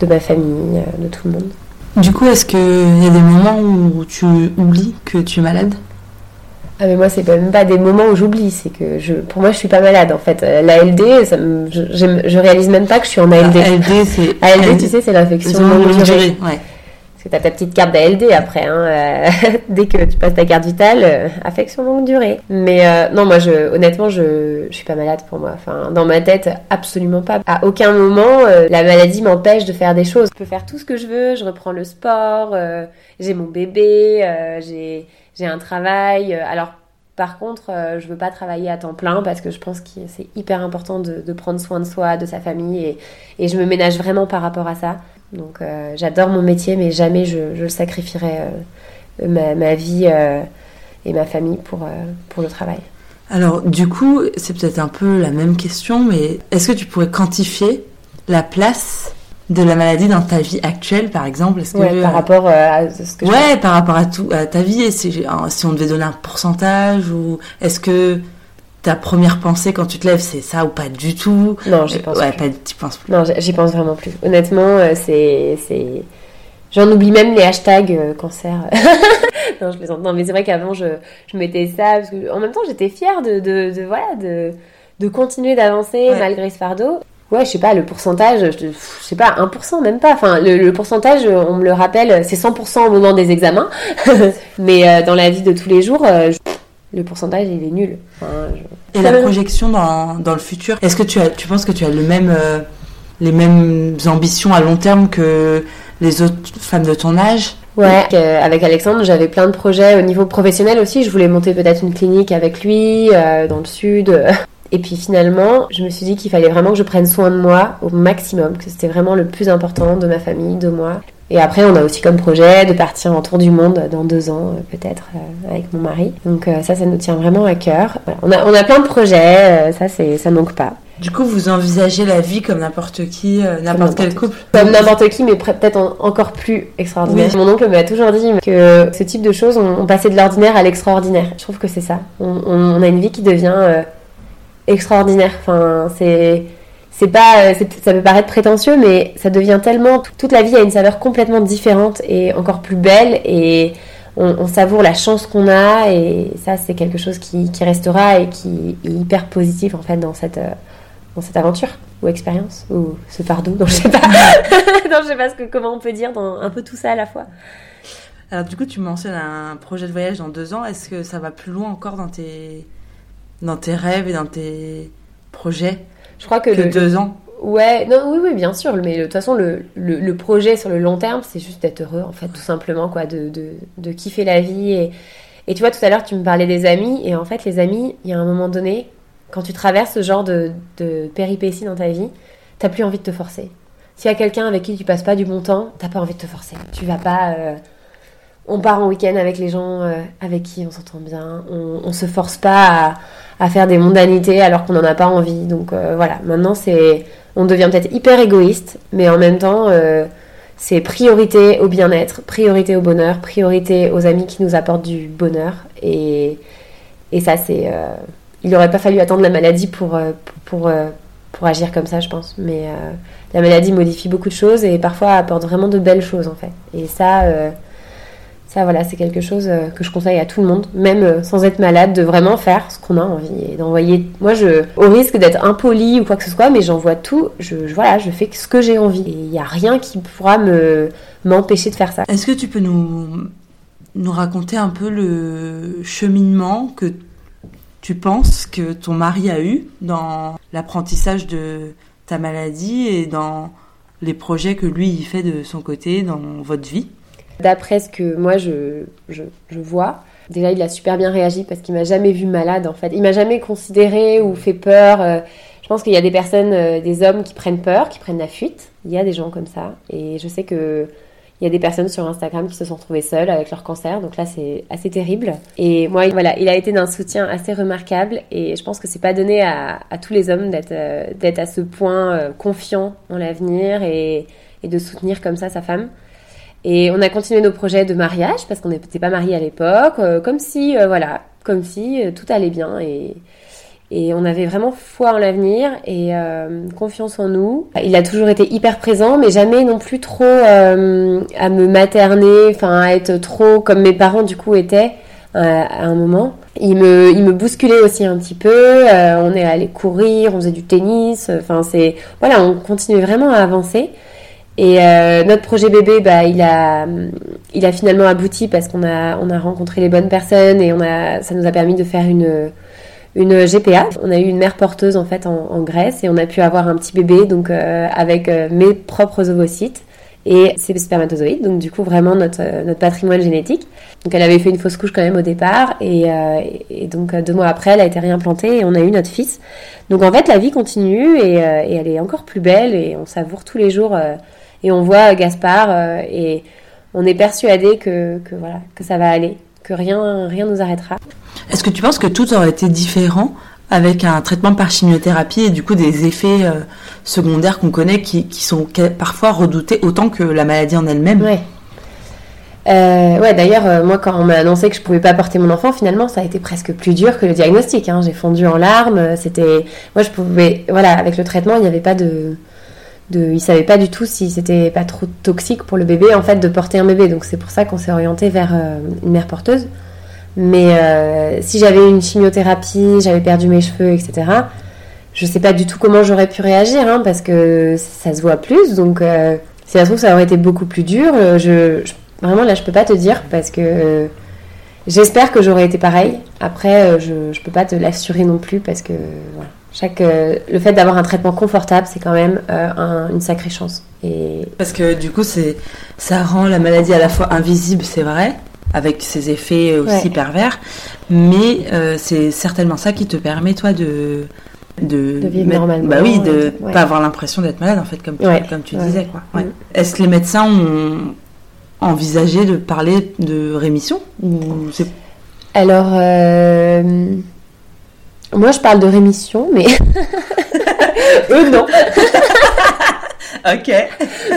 de ma famille, euh, de tout le monde.
Du coup, est-ce qu'il y a des moments où tu oublies que tu es malade?
Ah mais moi c'est même pas des moments où j'oublie, c'est que je, pour moi je suis pas malade en fait. Euh, L'ALD, ça me, je, je, réalise même pas que je suis en ALD.
ALD c'est
ALD, tu sais c'est l'infection longue durée.
Ouais.
Parce que t'as ta petite carte d'ALD après, hein, euh, dès que tu passes ta carte vitale, euh, affection longue durée. Mais euh, non moi je, honnêtement je, je suis pas malade pour moi. Enfin dans ma tête absolument pas. À aucun moment la maladie m'empêche de faire des choses. Je peux faire tout ce que je veux, je reprends le sport, j'ai mon bébé, j'ai j'ai un travail. Alors, par contre, euh, je veux pas travailler à temps plein parce que je pense que c'est hyper important de, prendre soin de soi, de sa famille et, je me ménage vraiment par rapport à ça. Donc, euh, j'adore mon métier, mais jamais je, je sacrifierai euh, ma, vie et ma famille pour le travail.
Alors, du coup, c'est peut-être un peu la même question, mais est-ce que tu pourrais quantifier la place de la maladie dans ta vie actuelle, par exemple Est-ce que
ouais, par rapport à ce que
ouais, par rapport à tout à ta vie, si, si on devait donner un pourcentage ou est-ce que ta première pensée quand tu te lèves, c'est ça ou pas du tout?
Non, j'y pense
ouais. Pas, penses plus.
Non, j'y pense vraiment plus. Honnêtement, c'est, c'est, j'en oublie même les hashtags cancer. non, je plaisante. Non, mais c'est vrai qu'avant, je, je mettais ça parce que en même temps, j'étais fière de, de, de voilà, de, de continuer d'avancer
Ouais.
malgré ce fardeau. Ouais, je sais pas, le pourcentage, je, je sais pas, 1%, même pas. Enfin, le, le pourcentage, on me le rappelle, c'est 100% au moment des examens. Mais euh, dans la vie de tous les jours, euh, je- le pourcentage, il est nul. Enfin, je-
Et la projection dans, dans le futur, est-ce que tu, as, tu penses que tu as le même, euh, les mêmes ambitions à long terme que les autres femmes de ton âge?
Ouais, euh, avec Alexandre, j'avais plein de projets au niveau professionnel aussi. Je voulais monter peut-être une clinique avec lui euh, dans le sud. Et puis finalement, je me suis dit qu'il fallait vraiment que je prenne soin de moi au maximum, que c'était vraiment le plus important de ma famille, de moi. Et après, on a aussi comme projet de partir en tour du monde dans deux ans, euh, peut-être, euh, avec mon mari. Donc euh, ça, ça nous tient vraiment à cœur. Voilà. On, a, on a plein de projets, ça, ça manque pas.
Du coup, vous envisagez la vie comme n'importe qui, euh, n'importe quel couple?
Comme n'importe qui, mais peut-être en- encore plus extraordinaire.
Oui.
Mon oncle m'a toujours dit que ce type de choses, on, on passait de l'ordinaire à l'extraordinaire. Je trouve que c'est ça. On, on- on a une vie qui devient euh, extraordinaire. Enfin, c'est. C'est pas, euh, ça peut paraître prétentieux, mais ça devient tellement. Toute la vie a une saveur complètement différente et encore plus belle, et on, on savoure la chance qu'on a, et ça, c'est quelque chose qui, qui restera et qui est hyper positif en fait dans cette, euh, dans cette aventure ou expérience ou ce fardeau, non, je sais pas. non, je sais pas ce que, comment on peut dire dans un peu tout ça à la fois.
Alors du coup, tu mentionnes un projet de voyage dans deux ans. Est-ce que ça va plus loin encore dans tes, dans tes rêves et dans tes projets
Je crois que,
que
le,
deux ans
Ouais, non, oui, oui, bien sûr, mais de toute façon, le, le, le projet sur le long terme, c'est juste d'être heureux, en fait, tout simplement, quoi, de, de, de kiffer la vie. Et, et tu vois, tout à l'heure, tu me parlais des amis, et en fait, les amis, il y a un moment donné, quand tu traverses ce genre de, de péripéties dans ta vie, t'as plus envie de te forcer. S'il y a quelqu'un avec qui tu passes pas du bon temps, t'as pas envie de te forcer. Tu vas pas. euh, on part en week-end avec les gens euh, avec qui on s'entend bien. On, on se force pas à, faire des mondanités alors qu'on n'en a pas envie. Donc euh, voilà, maintenant c'est on devient peut-être hyper égoïste, mais en même temps, euh, c'est priorité au bien-être, priorité au bonheur, priorité aux amis qui nous apportent du bonheur. Et, et ça, c'est. il n'aurait pas fallu attendre la maladie pour, pour, pour, pour agir comme ça, je pense. Mais la maladie modifie beaucoup de choses et parfois apporte vraiment de belles choses, en fait. Et ça. Ça, voilà, c'est quelque chose euh, que je conseille à tout le monde, même euh, sans être malade, de vraiment faire ce qu'on a envie d'envoyer. Moi, je, au risque d'être impoli ou quoi que ce soit, mais j'envoie tout. Je, je- voilà, je fais ce que j'ai envie. Et il n'y a rien qui pourra me m'empêcher de faire ça.
Est-ce que tu peux nous, nous raconter un peu le cheminement que tu penses que ton mari a eu dans l'apprentissage de ta maladie et dans les projets que lui il fait de son côté dans votre vie?
D'après ce que moi je, je, je vois, déjà il a super bien réagi parce qu'il m'a jamais vu malade en fait. Il m'a jamais considéré ou fait peur. euh, Je pense qu'il y a des personnes, euh, des hommes qui prennent peur, qui prennent la fuite. Il y a des gens comme ça. Et je sais que il y a des personnes sur Instagram qui se sont retrouvées seules avec leur cancer. Donc là c'est assez terrible. Et moi voilà, il a été d'un soutien assez remarquable. Et je pense que c'est pas donné à, à tous les hommes d'être euh, d'être à ce point euh, confiant en l'avenir et, et de soutenir comme ça sa femme. Et on a continué nos projets de mariage parce qu'on n'était pas mariés à l'époque, euh, comme si, euh, voilà, comme si euh, tout allait bien et, et on avait vraiment foi en l'avenir et confiance en nous. Il a toujours été hyper présent, mais jamais non plus trop à me materner, enfin à être trop comme mes parents du coup étaient à un moment. Il me, il me bousculait aussi un petit peu. on est allé courir, on faisait du tennis. Enfin c'est, voilà, on continuait vraiment à avancer. Et euh, notre projet bébé, bah, il a, il a finalement abouti parce qu'on a, on a rencontré les bonnes personnes et on a, ça nous a permis de faire une, une GPA. On a eu une mère porteuse en fait en, Grèce et on a pu avoir un petit bébé donc euh, avec euh, mes propres ovocytes et ses spermatozoïdes. Donc du coup vraiment notre, euh, notre patrimoine génétique. Donc elle avait fait une fausse couche quand même au départ et, euh, et donc deux mois après elle a été réimplantée et on a eu notre fils. Donc en fait la vie continue et, et elle est encore plus belle et on savoure tous les jours. Et on voit Gaspard euh, et on est persuadé que, que voilà que ça va aller, que rien rien nous arrêtera.
Est-ce que tu penses que tout aurait été différent avec un traitement par chimiothérapie et du coup des effets euh, secondaires qu'on connaît qui, qui sont parfois redoutés autant que la maladie en elle-même?
Ouais. Euh, ouais, d'ailleurs, moi, quand on m'a annoncé que je pouvais pas porter mon enfant, finalement, ça a été presque plus dur que le diagnostic. Hein. J'ai fondu en larmes. C'était, moi, je pouvais, voilà, avec le traitement, il n'y avait pas de, de, il savait pas du tout si c'était pas trop toxique pour le bébé, en fait, de porter un bébé. Donc c'est pour ça qu'on s'est orienté vers une mère porteuse. Mais euh, si j'avais une chimiothérapie, j'avais perdu mes cheveux, etc., je sais pas du tout comment j'aurais pu réagir, hein, parce que ça se voit plus. Donc, euh, si ça se trouve, ça aurait été beaucoup plus dur. Euh, je, vraiment, là, je peux pas te dire, parce que j'espère que j'aurais été pareil. Après, je, je peux pas te l'assurer non plus, parce que chaque, le fait d'avoir un traitement confortable, c'est quand même une sacrée chance. Et...
Parce que du coup, c'est, ça rend la maladie à la fois invisible, c'est vrai, avec ses effets aussi pervers. Mais euh, c'est certainement ça qui te permet, toi, de.
De, vivre normalement.
Bah oui, de ne pas avoir l'impression d'être malade, en fait, comme tu, comme tu disais. Quoi. Mm. Est-ce que les médecins ont envisagé de parler de rémission ou
Alors, euh, moi, je parle de rémission, mais eux, non.
ok.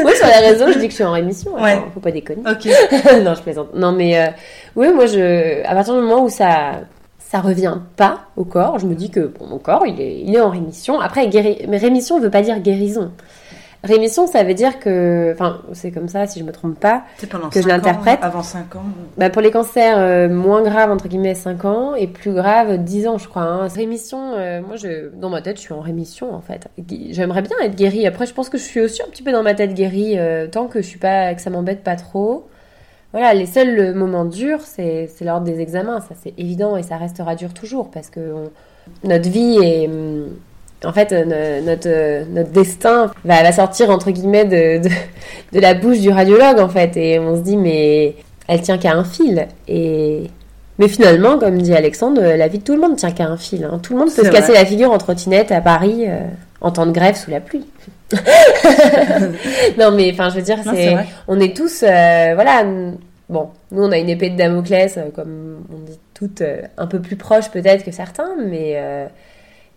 Moi, sur les réseaux, je dis que je suis en rémission. Ouais. faut pas déconner.
Ok.
non, je plaisante. Non, mais euh, oui, moi, je, à partir du moment où ça, ça revient pas au corps, je me dis que mon corps, il est, il est en rémission. Après, guéri... mais rémission ne veut pas dire guérison. Rémission, ça veut dire que, enfin, c'est comme ça, si je me trompe pas, que je l'interprète.
Avant 5 ans
bah Pour les cancers euh, moins graves, entre guillemets, 5 ans, et plus graves, 10 ans, je crois. Hein. Rémission, euh, moi, je, dans ma tête, je suis en rémission, en fait. J'aimerais bien être guérie. Après, je pense que je suis aussi un petit peu dans ma tête guérie, euh, tant que je suis pas, que ça m'embête pas trop. Voilà, les seuls moments durs, c'est lors des examens, ça c'est évident, et ça restera dur toujours, parce que notre vie est hum, en fait, euh, notre, euh, notre destin va, sortir, entre guillemets, de, de, la bouche du radiologue, en fait. Et on se dit, mais elle tient qu'à un fil. Et... Mais finalement, comme dit Alexandre, la vie de tout le monde tient qu'à un fil. Hein. Tout le monde peut se casser la figure en trottinette à Paris euh, en temps de grève sous la pluie. non, mais enfin, je veux dire, c'est, on est tous, voilà, bon, nous on a une épée de Damoclès, comme on dit toutes, un peu plus proche peut-être que certains, mais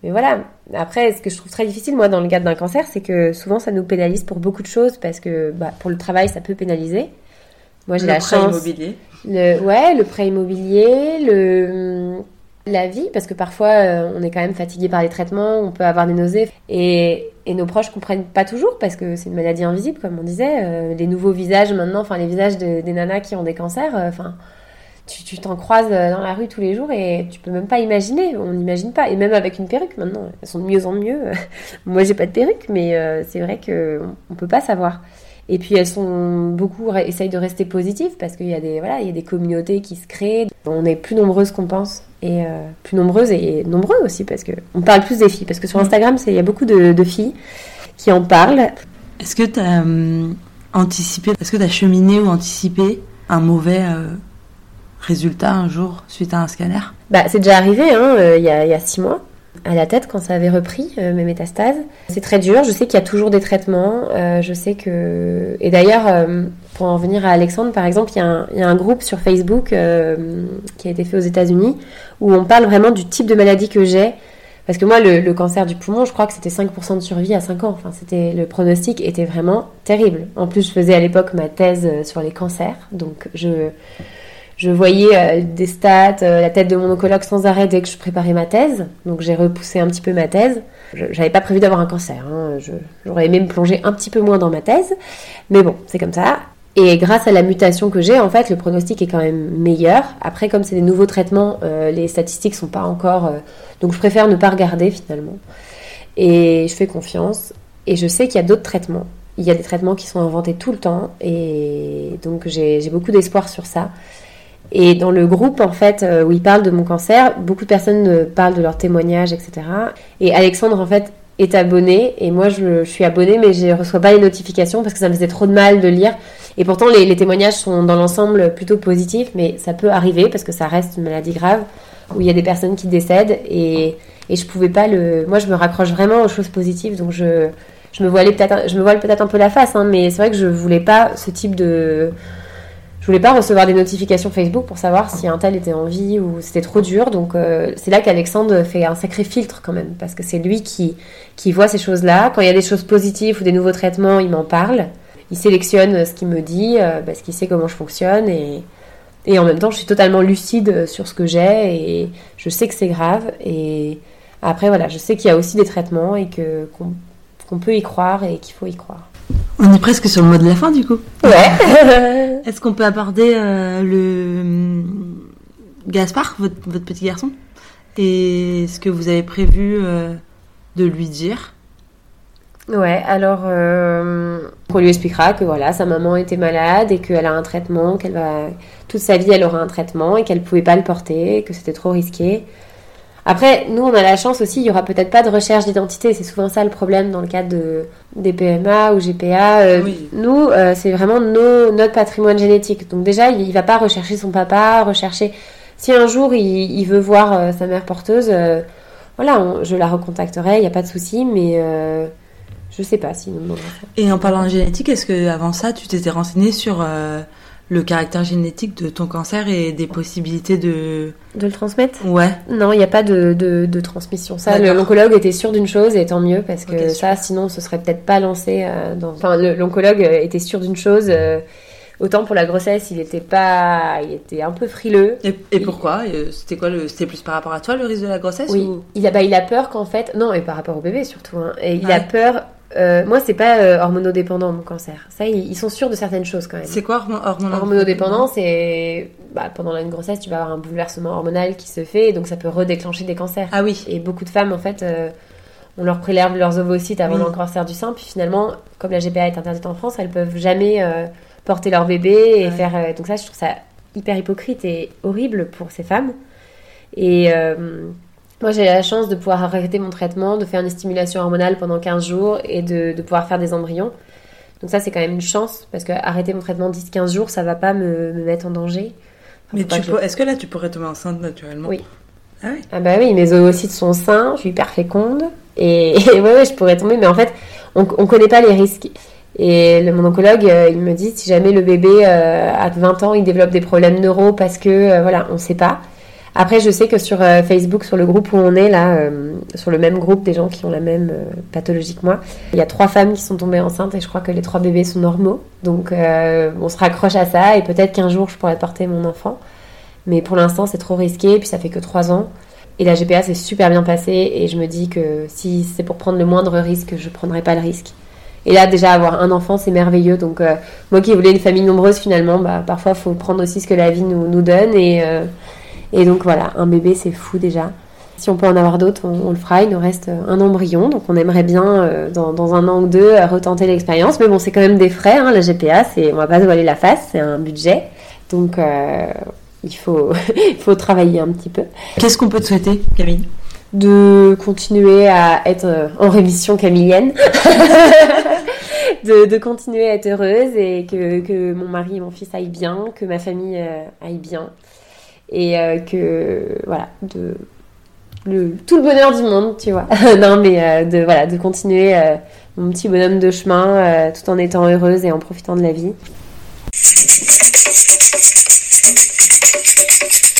mais voilà. Après, ce que je trouve très difficile, moi, dans le cadre d'un cancer, c'est que souvent, ça nous pénalise pour beaucoup de choses parce que bah, pour le travail, ça peut pénaliser.
Moi, j'ai la chance. Le prêt immobilier.
Le, ouais, le prêt immobilier, le, la vie, parce que parfois, euh, on est quand même fatigué par les traitements, on peut avoir des nausées. Et, et nos proches comprennent pas toujours parce que c'est une maladie invisible, comme on disait. Euh, les nouveaux visages maintenant, enfin, les visages des nanas qui ont des cancers, euh, enfin tu t'en croises euh, dans la rue tous les jours et tu peux même pas imaginer, on n'imagine pas. Et même avec une perruque maintenant, elles sont de mieux en mieux. Moi j'ai pas de perruque, mais euh, c'est vrai qu'on on peut pas savoir. Et puis elles sont beaucoup essayent de rester positives parce qu'il y a des voilà il y a des communautés qui se créent. On est plus nombreuses qu'on pense et euh, plus nombreuses et nombreux aussi parce que on parle plus des filles parce que sur mm. Instagram il y a beaucoup de, filles qui en parlent.
Est-ce que tu as anticipé, est-ce que tu as cheminé ou anticipé un mauvais résultat un jour suite à un scanner
bah, C'est déjà arrivé hein, euh, il, y a, six mois à la tête quand ça avait repris euh, mes métastases. C'est très dur. Je sais qu'il y a toujours des traitements. Euh, je sais que et d'ailleurs pour en venir à Alexandre par exemple, il y, a un, groupe sur Facebook qui a été fait aux États-Unis où on parle vraiment du type de maladie que j'ai. Parce que moi, le, cancer du poumon, je crois que c'était 5% de survie à 5 ans. Enfin, c'était le pronostic était vraiment terrible. En plus, je faisais à l'époque ma thèse sur les cancers, donc je je voyais euh, des stats, euh, la tête de mon oncologue sans arrêt dès que je préparais ma thèse. Donc j'ai repoussé un petit peu ma thèse. J'avais pas prévu d'avoir un cancer. Hein. J'aurais aimé me plonger un petit peu moins dans ma thèse. Mais bon, c'est comme ça. Et grâce à la mutation que j'ai, en fait, le pronostic est quand même meilleur. Après, comme c'est des nouveaux traitements, euh, les statistiques sont pas encore. donc je préfère ne pas regarder finalement. Et je fais confiance. Et je sais qu'il y a d'autres traitements. Il y a des traitements qui sont inventés tout le temps. Et donc j'ai beaucoup d'espoir sur ça. Et dans le groupe, en fait, euh, où ils parlent de mon cancer, beaucoup de personnes parlent de leurs témoignages, etc. Et Alexandre, en fait, est abonné. Et moi, je, suis abonnée, mais je ne reçois pas les notifications parce que ça me faisait trop de mal de lire. Et pourtant, les, témoignages sont dans l'ensemble plutôt positifs, mais ça peut arriver parce que ça reste une maladie grave où il y a des personnes qui décèdent. Et, et je pouvais pas le. Moi, je me raccroche vraiment aux choses positives. Donc, je, je me peut-être, voile peut-être un peu la face, hein, mais c'est vrai que je voulais pas ce type de je voulais pas recevoir des notifications Facebook pour savoir si un tel était en vie ou c'était trop dur. Donc euh, c'est là qu'Alexandre fait un sacré filtre quand même, parce que c'est lui qui, qui voit ces choses-là. Quand il y a des choses positives ou des nouveaux traitements, il m'en parle. il sélectionne ce qu'il me dit parce qu'il sait comment je fonctionne et, et en même temps, je suis totalement lucide sur ce que j'ai et je sais que c'est grave. Et après, voilà, je sais qu'il y a aussi des traitements et que qu'on peut y croire et qu'il faut y croire.
On est presque sur le mot de la fin du coup.
Ouais.
Est-ce qu'on peut aborder euh, le Gaspard, votre, petit garçon, et ce que vous avez prévu euh, de lui dire?
Ouais, alors euh, on lui expliquera que voilà, sa maman était malade et qu'elle a un traitement, qu'elle va toute sa vie elle aura un traitement et qu'elle pouvait pas le porter, que c'était trop risqué. Après, nous, on a la chance aussi, il y aura peut-être pas de recherche d'identité. C'est souvent ça le problème dans le cadre de, des PMA ou GPA. Euh, nous, euh, c'est vraiment nos, notre patrimoine génétique. Donc déjà, il, ne va pas rechercher son papa, rechercher. Si un jour il, veut voir euh, sa mère porteuse, voilà, je la recontacterai, il n'y a pas de souci, mais je sais pas si
Et en parlant de génétique, est-ce que avant ça, tu t'étais renseigné sur le caractère génétique de ton cancer et des possibilités de...
De le transmettre
Ouais.
Non, il n'y a pas de, de, transmission. Ça, l'oncologue était sûr d'une chose et tant mieux parce que ça, sinon, ce serait peut-être pas lancé euh, dans... Enfin, l'oncologue était sûr d'une chose... Euh, autant pour la grossesse, il était pas, il était un peu frileux.
Et, pourquoi? C'était quoi le, c'était plus par rapport à toi le risque de la grossesse
Oui. Il a, bah, il a peur qu'en fait, non, et par rapport au bébé surtout. Hein, et il a peur euh, moi, c'est pas euh, hormonodépendant mon cancer. Ça, ils, sont sûrs de certaines choses quand même.
C'est quoi hormonodépendant
Hormonodépendant, c'est bah, pendant une grossesse, tu vas avoir un bouleversement hormonal qui se fait, et donc ça peut redéclencher des cancers.
Ah oui.
Et beaucoup de femmes, en fait, euh, on leur prélève leurs ovocytes avant le cancer du sein, puis finalement, comme la GPA est interdite en France, elles peuvent jamais porter leur bébé et faire. donc ça, je trouve ça hyper hypocrite et horrible pour ces femmes. Et moi, j'ai la chance de pouvoir arrêter mon traitement, de faire une stimulation hormonale pendant 15 jours et de, pouvoir faire des embryons. Donc ça, c'est quand même une chance, parce que arrêter mon traitement 10-15 jours, ça va pas me, mettre en danger.
Mais tu est-ce que là, tu pourrais tomber enceinte naturellement?
Oui.
Ah oui
Ah bah oui, mes ovocytes sont sains, je suis hyper féconde. Et, ouais, ouais, je pourrais tomber, mais en fait, on ne connaît pas les risques. Et le, mon oncologue, euh, il me dit, si jamais le bébé euh, à 20 ans, il développe des problèmes neuro parce que, euh, voilà, on ne sait pas. Après, je sais que sur euh, Facebook, sur le groupe où on est là, euh, sur le même groupe des gens qui ont la même euh, pathologie que moi, il y a trois femmes qui sont tombées enceintes et je crois que les trois bébés sont normaux. Donc, on se raccroche à ça et peut-être qu'un jour je pourrais porter mon enfant. Mais pour l'instant, c'est trop risqué et puis ça fait que trois ans. Et la GPA s'est super bien passée et je me dis que si c'est pour prendre le moindre risque, je prendrai pas le risque. Et là, déjà, avoir un enfant, c'est merveilleux. Donc, moi qui voulais une famille nombreuse, finalement, bah, parfois, il faut prendre aussi ce que la vie nous, nous donne. Et, et donc voilà, un bébé c'est fou déjà. Si on peut en avoir d'autres, on, le fera. Il nous reste un embryon, donc on aimerait bien euh, dans, un an ou deux retenter l'expérience. Mais bon, c'est quand même des frais. Hein, la GPA, c'est, on va pas se voiler la face, c'est un budget. Donc euh, il faut, il faut travailler un petit peu.
Qu'est-ce qu'on peut te souhaiter, Camille?
De continuer à être euh, en rémission camillienne. de, continuer à être heureuse et que, que, mon mari et mon fils aillent bien, que ma famille aille bien et euh, que voilà de tout le bonheur du monde, tu vois. non, mais euh, de voilà, de continuer euh, mon petit bonhomme de chemin tout en étant heureuse et en profitant de la vie.